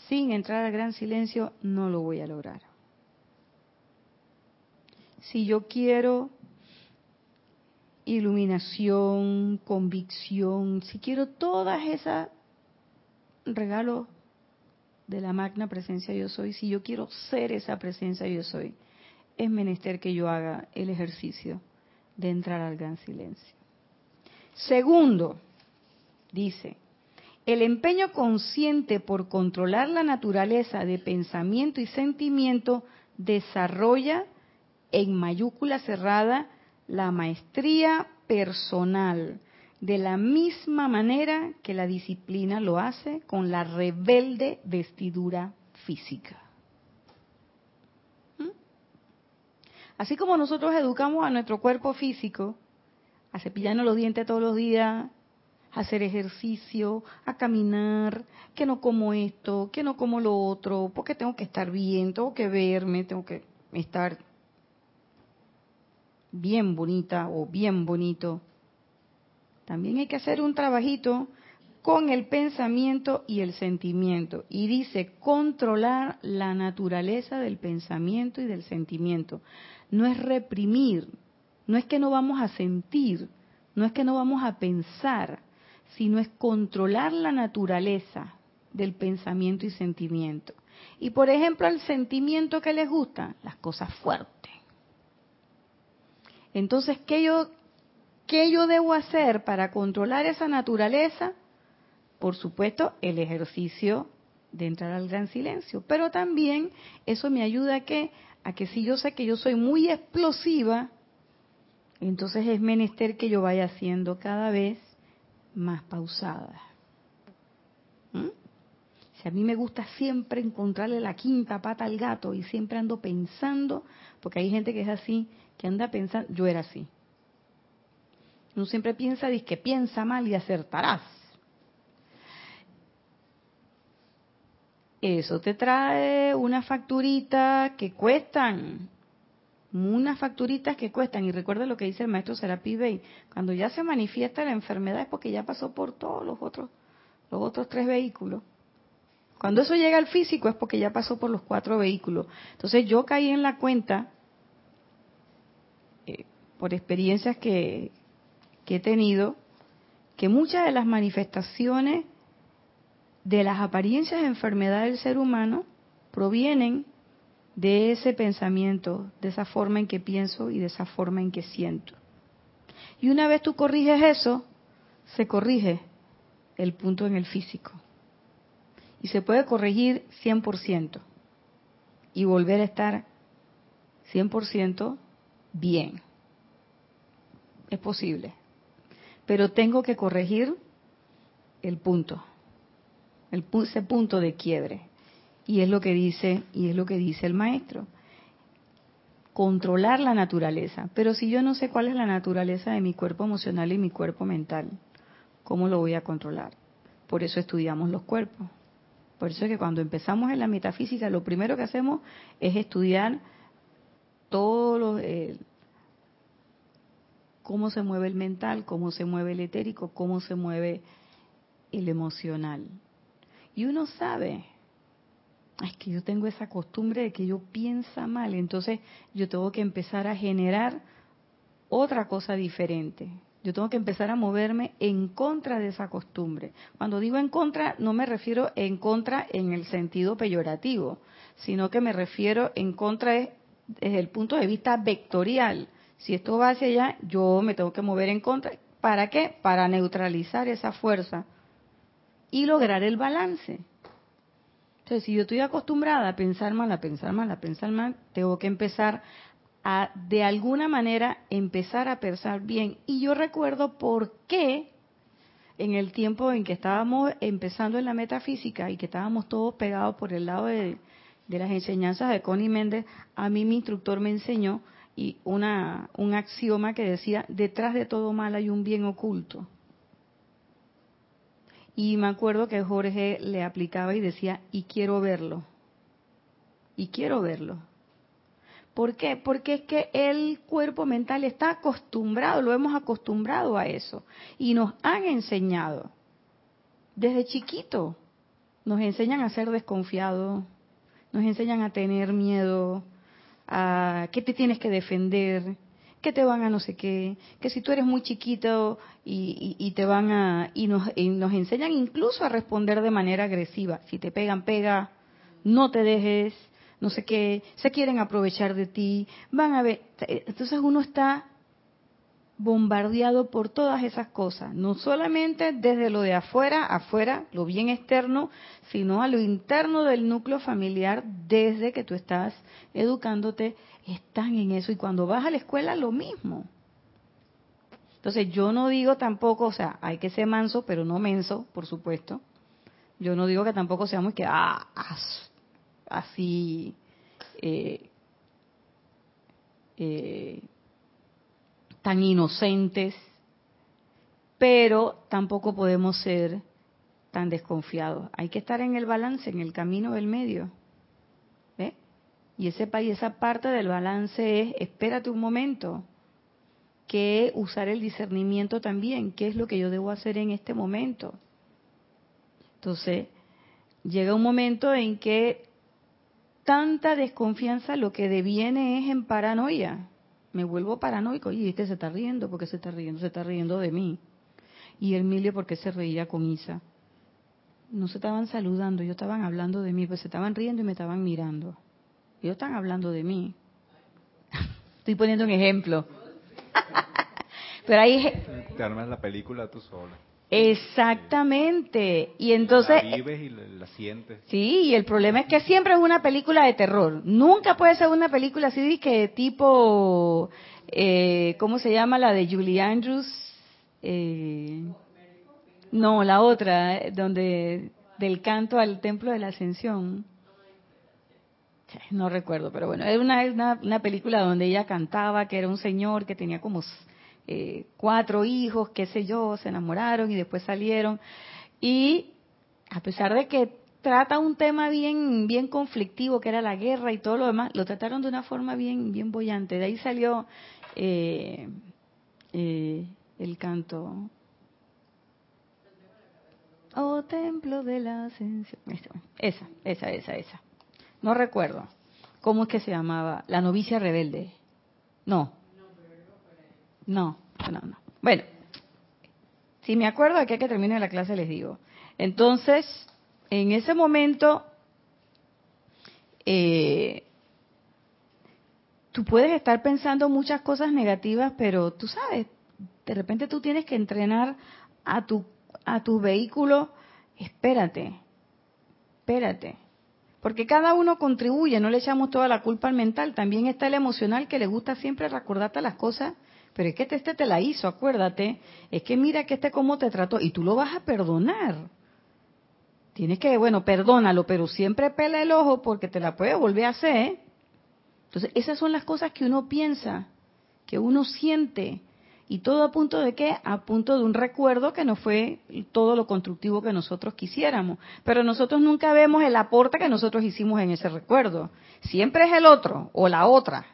sin entrar al gran silencio, no lo voy a lograr. Si yo quiero iluminación, convicción, si quiero todas esas regalos de la magna presencia yo soy, si yo quiero ser esa presencia yo soy, es menester que yo haga el ejercicio de entrar al gran silencio. Segundo, dice, el empeño consciente por controlar la naturaleza de pensamiento y sentimiento desarrolla en mayúscula cerrada la maestría personal de la misma manera que la disciplina lo hace con la rebelde vestidura física. ¿Mm? Así como nosotros educamos a nuestro cuerpo físico a cepillarnos los dientes todos los días, a hacer ejercicio, a caminar, que no como esto, que no como lo otro, porque tengo que estar bien, tengo que verme, tengo que estar bien bonita o bien bonito. También hay que hacer un trabajito con el pensamiento y el sentimiento. Y dice, controlar la naturaleza del pensamiento y del sentimiento. No es reprimir, no es que no vamos a sentir, no es que no vamos a pensar, sino es controlar la naturaleza del pensamiento y sentimiento. Y por ejemplo, el sentimiento que les gusta, las cosas fuertes. Entonces, ¿qué yo, ¿qué yo debo hacer para controlar esa naturaleza? por supuesto, el ejercicio de entrar al gran silencio, pero también eso me ayuda a que a que si yo sé que yo soy muy explosiva, entonces es menester que yo vaya haciendo cada vez más pausada. ¿Mm? Si a mí me gusta siempre encontrarle la quinta pata al gato y siempre ando pensando, porque hay gente que es así, que anda pensando, yo era así. Uno siempre piensa, dice que piensa mal y acertarás. eso te trae una facturita que cuestan, unas facturitas que cuestan. Y recuerda lo que dice el maestro Serapi Bey, cuando ya se manifiesta la enfermedad es porque ya pasó por todos los otros, los otros tres vehículos. Cuando eso llega al físico es porque ya pasó por los cuatro vehículos. Entonces yo caí en la cuenta, por experiencias que, que he tenido, que muchas de las manifestaciones de las apariencias de enfermedad del ser humano provienen de ese pensamiento, de esa forma en que pienso y de esa forma en que siento. Y una vez tú corriges eso, se corrige el punto en el físico. Y se puede corregir 100% y volver a estar 100% bien. Es posible. Pero tengo que corregir el punto el, ese punto de quiebre. Y es lo que dice, y es lo que dice el maestro. Controlar la naturaleza. Pero si yo no sé cuál es la naturaleza de mi cuerpo emocional y mi cuerpo mental, ¿cómo lo voy a controlar? Por eso estudiamos los cuerpos. Por eso es que cuando empezamos en la metafísica, lo primero que hacemos es estudiar todo lo, eh, cómo se mueve el mental, cómo se mueve el etérico, cómo se mueve el emocional. Y uno sabe, es que yo tengo esa costumbre de que yo piensa mal, entonces yo tengo que empezar a generar otra cosa diferente. Yo tengo que empezar a moverme en contra de esa costumbre. Cuando digo en contra, no me refiero en contra en el sentido peyorativo, sino que me refiero en contra desde el punto de vista vectorial. Si esto va hacia allá, yo me tengo que mover en contra. ¿Para qué? Para neutralizar esa fuerza y lograr el balance. Entonces, si yo estoy acostumbrada a pensar mal, a pensar mal, a pensar mal, tengo que empezar a, de alguna manera, empezar a pensar bien. Y yo recuerdo por qué en el tiempo en que estábamos empezando en la metafísica y que estábamos todos pegados por el lado de, las enseñanzas de Connie Méndez, a mí mi instructor me enseñó y una, un axioma que decía, detrás de todo mal hay un bien oculto. Y me acuerdo que Jorge le aplicaba y decía, y quiero verlo. Y quiero verlo. ¿Por qué? Porque es que el cuerpo mental está acostumbrado, lo hemos acostumbrado a eso. Y nos han enseñado, desde chiquito, nos enseñan a ser desconfiados, nos enseñan a tener miedo, a que te tienes que defender, que te van a no sé qué, que si tú eres muy chiquito y, te van a y nos, nos enseñan incluso a responder de manera agresiva, si te pegan pega, no te dejes, no sé qué, se quieren aprovechar de ti, van a ver, entonces uno está bombardeado por todas esas cosas, no solamente desde lo de afuera, afuera, lo bien externo, sino a lo interno del núcleo familiar desde que tú estás educándote, están en eso y cuando vas a la escuela lo mismo. Entonces yo no digo tampoco, o sea, hay que ser manso, pero no menso, por supuesto. Yo no digo que tampoco seamos que ah, así eh, eh, tan inocentes pero tampoco podemos ser tan desconfiados. Hay que estar en el balance, en el camino del medio. ¿Ve? Y ese, esa parte del balance es, espérate un momento, que usar el discernimiento también, qué es lo que yo debo hacer en este momento. Entonces, llega un momento en que tanta desconfianza lo que deviene es en paranoia. Me vuelvo paranoico. Y este se está riendo, porque se está riendo? Se está riendo de mí. Y Emilio, porque se reía con Isa? No se estaban saludando, ellos estaban hablando de mí, pues se estaban riendo y me estaban mirando. Ellos están hablando de mí. Estoy poniendo un ejemplo. Pero ahí... Te armas la película tú sola. Exactamente. Y entonces... La vives y la, sientes. Sí, y el problema es que siempre es una película de terror. Nunca puede ser una película así que tipo... Eh, ¿Cómo se llama la de Julie Andrews? Eh, no, la otra, donde del canto al templo de la ascensión. No recuerdo, pero bueno, era una, una, una película donde ella cantaba, que era un señor que tenía como eh, cuatro hijos, qué sé yo, se enamoraron y después salieron. Y a pesar de que trata un tema bien bien conflictivo que era la guerra y todo lo demás lo trataron de una forma bien bien bollante. De ahí salió eh, eh, el canto. Oh templo de la ascensión. Esa esa esa esa. No recuerdo. Cómo es que se llamaba la novicia rebelde. No no, no, no. Bueno, si me acuerdo de que que termine la clase les digo. Entonces, en ese momento, eh, tú puedes estar pensando muchas cosas negativas, pero tú sabes, de repente tú tienes que entrenar a tu, a tu vehículo, espérate, espérate. Porque cada uno contribuye, no le echamos toda la culpa al mental, también está el emocional que le gusta siempre recordarte las cosas pero es que este, te la hizo, acuérdate, es que mira que este cómo te trató y tú lo vas a perdonar. Tienes que, bueno, perdónalo, pero siempre pela el ojo porque te la puede volver a hacer. Entonces, esas son las cosas que uno piensa, que uno siente. Y todo a punto de qué? A punto de un recuerdo que no fue todo lo constructivo que nosotros quisiéramos. Pero nosotros nunca vemos el aporte que nosotros hicimos en ese recuerdo. Siempre es el otro o la otra.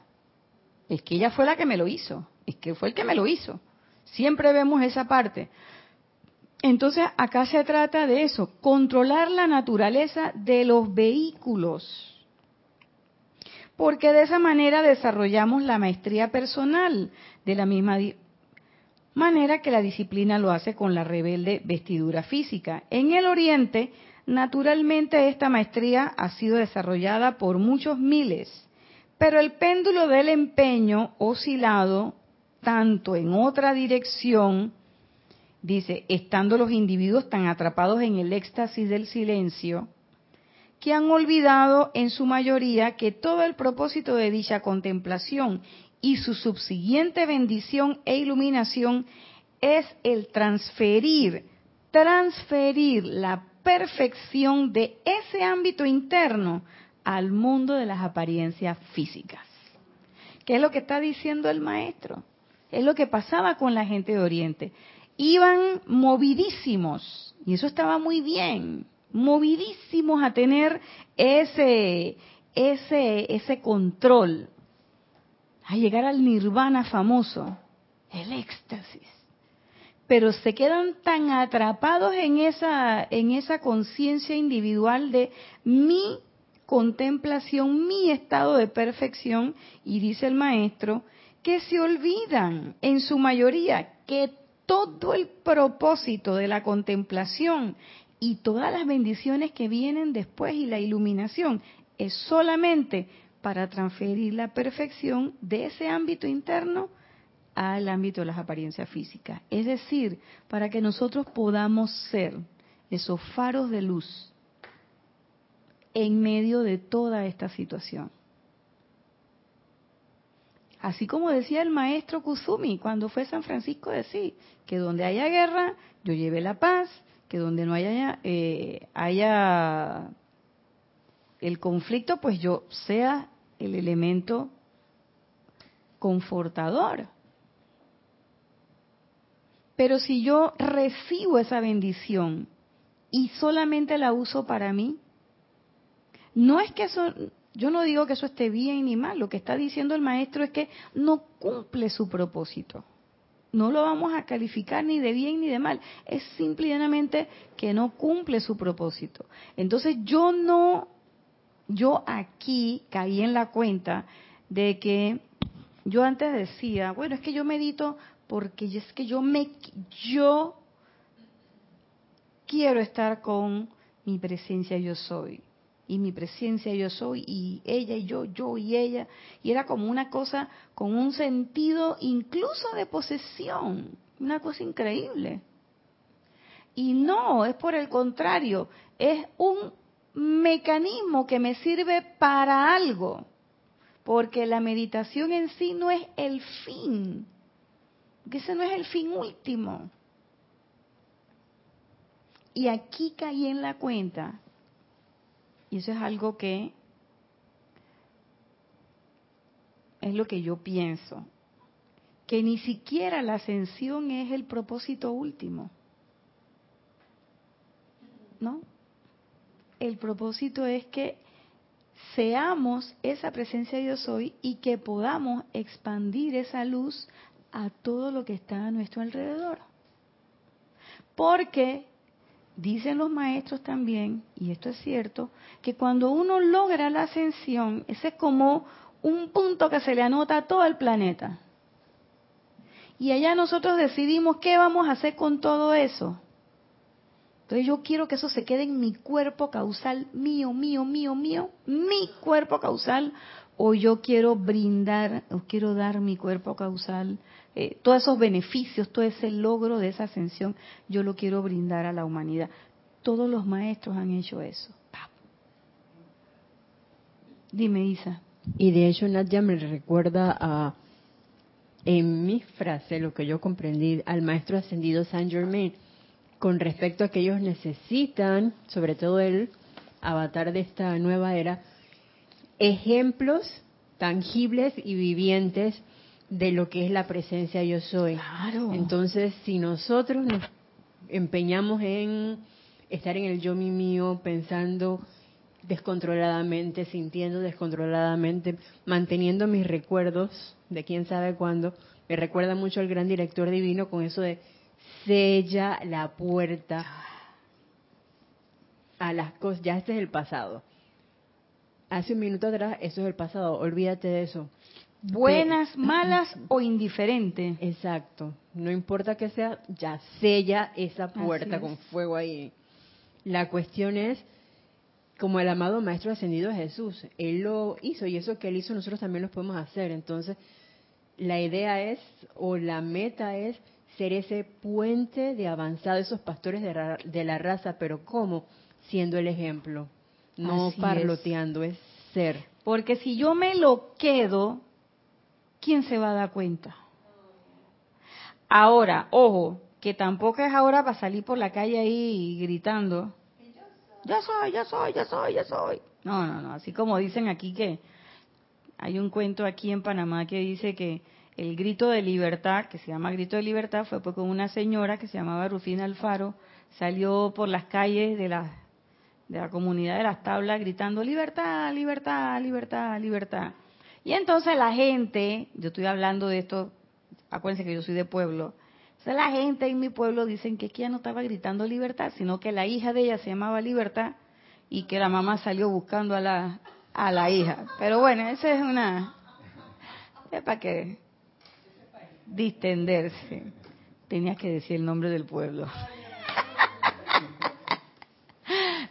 Es que ella fue la que me lo hizo es que fue el que me lo hizo. Siempre vemos esa parte. Entonces, acá se trata de eso, controlar la naturaleza de los vehículos. Porque de esa manera desarrollamos la maestría personal, de la misma manera que la disciplina lo hace con la rebelde vestidura física. En el Oriente, naturalmente esta maestría ha sido desarrollada por muchos miles, pero el péndulo del empeño oscilado tanto en otra dirección, dice, estando los individuos tan atrapados en el éxtasis del silencio, que han olvidado en su mayoría que todo el propósito de dicha contemplación y su subsiguiente bendición e iluminación es el transferir, transferir la perfección de ese ámbito interno al mundo de las apariencias físicas. ¿Qué es lo que está diciendo el maestro? Es lo que pasaba con la gente de Oriente. Iban movidísimos, y eso estaba muy bien, movidísimos a tener ese, ese, ese control, a llegar al nirvana famoso, el éxtasis. Pero se quedan tan atrapados en esa, en esa conciencia individual de mi contemplación, mi estado de perfección, y dice el maestro, que se olvidan en su mayoría que todo el propósito de la contemplación y todas las bendiciones que vienen después y la iluminación es solamente para transferir la perfección de ese ámbito interno al ámbito de las apariencias físicas. Es decir, para que nosotros podamos ser esos faros de luz en medio de toda esta situación. Así como decía el maestro Kusumi cuando fue a San Francisco decir que donde haya guerra, yo lleve la paz, que donde no haya, eh, haya el conflicto, pues yo sea el elemento confortador. Pero si yo recibo esa bendición y solamente la uso para mí, no es que eso, yo no digo que eso esté bien ni mal, lo que está diciendo el maestro es que no cumple su propósito. No lo vamos a calificar ni de bien ni de mal, es simplemente que no cumple su propósito. Entonces yo no, yo aquí caí en la cuenta de que yo antes decía, bueno, es que yo medito porque es que yo me, yo quiero estar con mi presencia yo soy y mi presencia yo soy y ella y yo, yo y ella. Y era como una cosa con un sentido incluso de posesión, una cosa increíble. Y no, es por el contrario, es un mecanismo que me sirve para algo, porque la meditación en sí no es el fin, que ese no es el fin último. Y aquí caí en la cuenta y eso es algo que es lo que yo pienso, que ni siquiera la ascensión es el propósito último. ¿No? El propósito es que seamos esa presencia de yo soy y que podamos expandir esa luz a todo lo que está a nuestro alrededor. Porque dicen los maestros también, y esto es cierto, que cuando uno logra la ascensión, ese es como un punto que se le anota a todo el planeta. Y allá nosotros decidimos qué vamos a hacer con todo eso. Entonces yo quiero que eso se quede en mi cuerpo causal mío, mío, mío, mío, mi cuerpo causal, o yo quiero brindar, o quiero dar mi cuerpo causal eh, todos esos beneficios, todo ese logro de esa ascensión, yo lo quiero brindar a la humanidad. Todos los maestros han hecho eso. Dime, Isa. Y de hecho, Nadia me recuerda a, en mi frase, lo que yo comprendí, al maestro ascendido Saint Germain, con respecto a que ellos necesitan, sobre todo el avatar de esta nueva era, ejemplos tangibles y vivientes de lo que es la presencia yo soy. Entonces, si nosotros nos empeñamos en estar en el yo mi mío, pensando descontroladamente, sintiendo descontroladamente, manteniendo mis recuerdos de quién sabe cuándo, me recuerda mucho al gran director divino con eso de sella la puerta a las cosas, ya este es el pasado. Hace un minuto atrás, eso es el pasado, olvídate de eso buenas, malas o indiferentes. Exacto. No importa que sea, ya sella esa puerta con fuego ahí. La cuestión es, como el amado Maestro Ascendido Jesús, Él lo hizo y eso que Él hizo nosotros también lo podemos hacer. Entonces, la idea es, o la meta es, ser ese puente de avanzado, esos pastores de, la raza, pero ¿cómo? Siendo el ejemplo, no parloteando, es ser. Porque si yo me lo quedo, ¿quién se va a dar cuenta? Ahora, ojo, que tampoco es ahora para salir por la calle ahí gritando, ya soy, ya soy, ya soy, ya soy. No, no, no, así como dicen aquí que hay un cuento aquí en Panamá que dice que el grito de libertad, que se llama grito de libertad, fue porque una señora que se llamaba Rufina Alfaro salió por las calles de la, de la comunidad de las tablas gritando libertad, libertad, libertad, libertad. Y entonces la gente, yo estoy hablando de esto, acuérdense que yo soy de pueblo, entonces la gente en mi pueblo dicen que ella no estaba gritando libertad, sino que la hija de ella se llamaba libertad y que la mamá salió buscando a la, a la hija. Pero bueno, esa es una... Es para que distenderse. Tenías que decir el nombre del pueblo.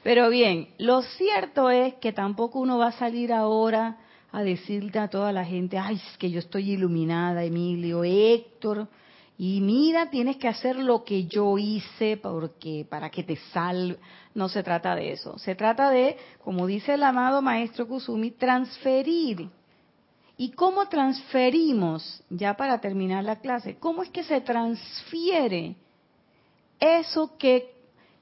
Pero bien, lo cierto es que tampoco uno va a salir ahora a decirle a toda la gente, ay, es que yo estoy iluminada, Emilio, Héctor, y mira, tienes que hacer lo que yo hice porque para que te salve. No se trata de eso. Se trata de, como dice el amado maestro Kusumi, transferir. ¿Y cómo transferimos, ya para terminar la clase, cómo es que se transfiere eso que,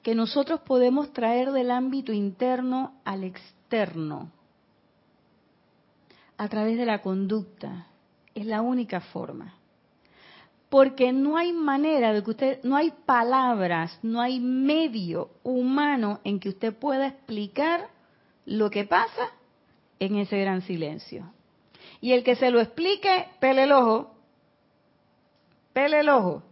que nosotros podemos traer del ámbito interno al externo? A través de la conducta. Es la única forma. Porque no hay manera de que usted, no hay palabras, no hay medio humano en que usted pueda explicar lo que pasa en ese gran silencio. Y el que se lo explique, pele el ojo, pele el ojo,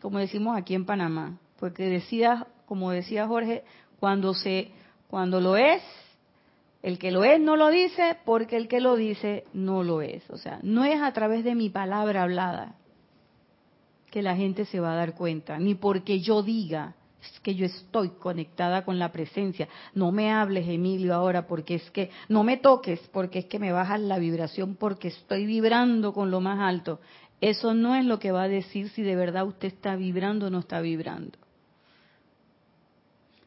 como decimos aquí en Panamá, porque decía, como decía Jorge, cuando se, cuando lo es, el que lo es no lo dice, porque el que lo dice no lo es. O sea, no es a través de mi palabra hablada que la gente se va a dar cuenta, ni porque yo diga, es que yo estoy conectada con la presencia. No me hables, Emilio, ahora, porque es que no me toques, porque es que me bajas la vibración, porque estoy vibrando con lo más alto. Eso no es lo que va a decir si de verdad usted está vibrando o no está vibrando.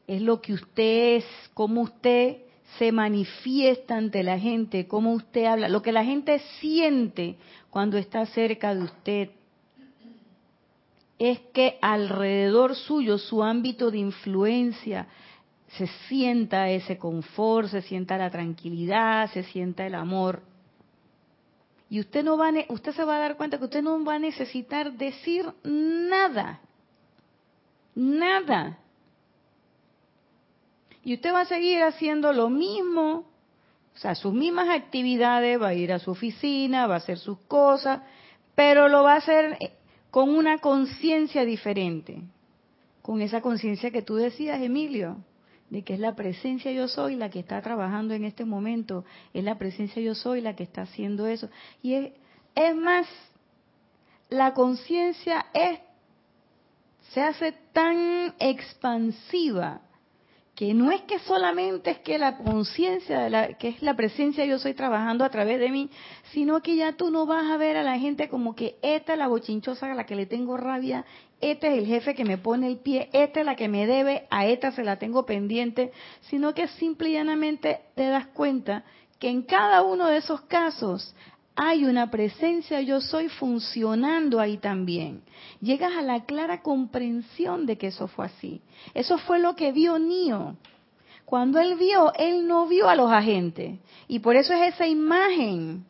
Es lo que usted es, cómo usted se manifiesta ante la gente, cómo usted habla, lo que la gente siente cuando está cerca de usted, es que alrededor suyo, su ámbito de influencia, se sienta ese confort, se sienta la tranquilidad, se sienta el amor. Y usted no va usted se va a dar cuenta que usted no va a necesitar decir nada. Nada. Y usted va a seguir haciendo lo mismo, o sea, sus mismas actividades, va a ir a su oficina, va a hacer sus cosas, pero lo va a hacer con una conciencia diferente, con esa conciencia que tú decías, Emilio, de que es la presencia yo soy la que está trabajando en este momento, es la presencia yo soy la que está haciendo eso. Y es, es más, la conciencia es se hace tan expansiva que no es que solamente es que la conciencia que es la presencia yo soy trabajando a través de mí, sino que ya tú no vas a ver a la gente como que esta es la bochinchosa a la que le tengo rabia, este es el jefe que me pone el pie, esta es la que me debe, a esta se la tengo pendiente, sino que simple y llanamente te das cuenta que en cada uno de esos casos hay una presencia yo soy funcionando ahí también. Llegas a la clara comprensión de que eso fue así. Eso fue lo que vio Nio. Cuando él vio, él no vio a los agentes. Y por eso es esa imagen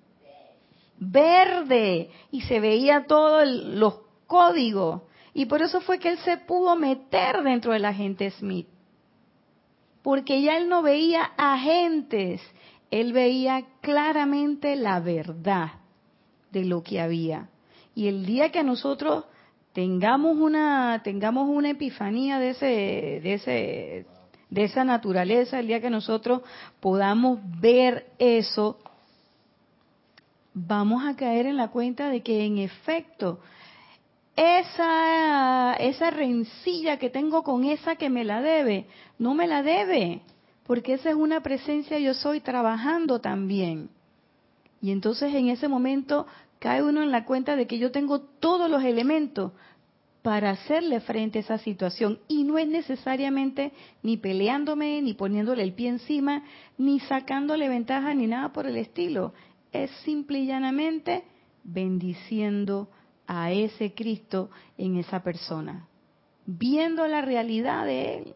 verde y se veía todos los códigos. Y por eso fue que él se pudo meter dentro del agente Smith. Porque ya él no veía agentes, él veía claramente la verdad de lo que había. Y el día que nosotros tengamos una tengamos una epifanía de ese de ese de esa naturaleza, el día que nosotros podamos ver eso, vamos a caer en la cuenta de que en efecto esa esa rencilla que tengo con esa que me la debe, no me la debe porque esa es una presencia yo soy trabajando también. Y entonces en ese momento cae uno en la cuenta de que yo tengo todos los elementos para hacerle frente a esa situación y no es necesariamente ni peleándome, ni poniéndole el pie encima, ni sacándole ventaja, ni nada por el estilo. Es simple y llanamente bendiciendo a ese Cristo en esa persona, viendo la realidad de Él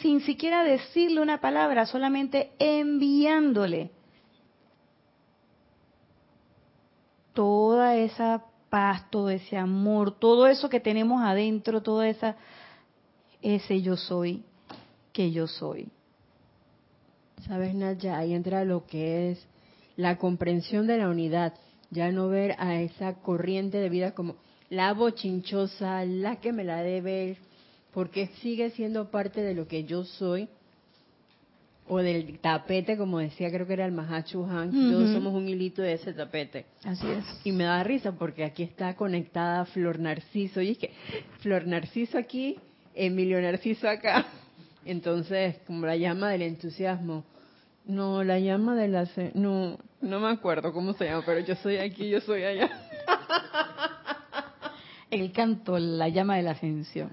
sin siquiera decirle una palabra, solamente enviándole toda esa paz, todo ese amor, todo eso que tenemos adentro, toda esa ese yo soy que yo soy. Sabes, Naya, ahí entra lo que es la comprensión de la unidad, ya no ver a esa corriente de vida como la bochinchosa, la que me la debe, porque sigue siendo parte de lo que yo soy, o del tapete, como decía, creo que era el Mahachu Han, todos somos un hilito de ese tapete. Así es. Y me da risa porque aquí está conectada Flor Narciso, y es que Flor Narciso aquí, Emilio Narciso acá. Entonces, como la llama del entusiasmo. No, la llama de la... No, no me acuerdo cómo se llama, pero yo soy aquí, yo soy allá. El canto, la llama de la ascensión.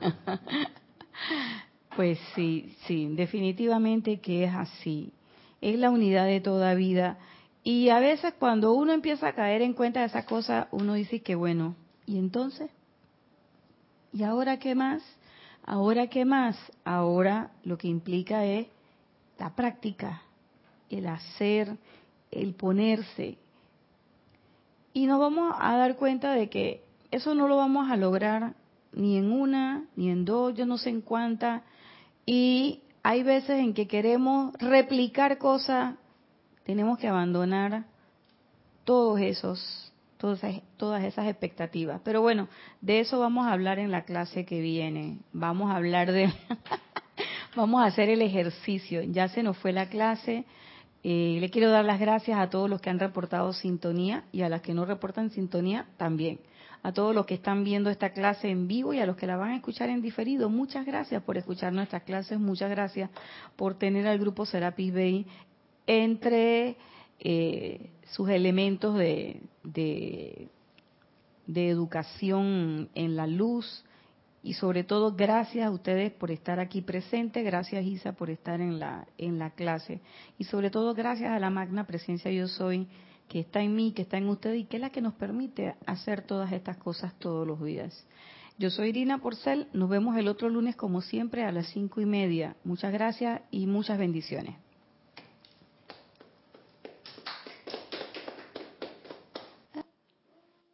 pues sí, sí, definitivamente que es así. Es la unidad de toda vida. Y a veces cuando uno empieza a caer en cuenta de esas cosas, uno dice que bueno, ¿y entonces? ¿Y ahora qué más? ¿Ahora qué más? Ahora lo que implica es la práctica, el hacer, el ponerse. Y nos vamos a dar cuenta de que eso no lo vamos a lograr ni en una, ni en dos, yo no sé en cuántas. Y hay veces en que queremos replicar cosas, tenemos que abandonar todos esos, todas, todas esas expectativas. Pero bueno, de eso vamos a hablar en la clase que viene. Vamos a hablar de, vamos a hacer el ejercicio. Ya se nos fue la clase. Eh, le quiero dar las gracias a todos los que han reportado sintonía y a las que no reportan sintonía también a todos los que están viendo esta clase en vivo y a los que la van a escuchar en diferido. Muchas gracias por escuchar nuestras clases, muchas gracias por tener al grupo Serapis Bay entre eh, sus elementos de, de, de educación en la luz. Y sobre todo gracias a ustedes por estar aquí presentes, gracias Isa por estar en la, en la clase. Y sobre todo gracias a la magna presencia yo soy que está en mí, que está en usted y que es la que nos permite hacer todas estas cosas todos los días. Yo soy Irina Porcel, nos vemos el otro lunes como siempre a las cinco y media. Muchas gracias y muchas bendiciones.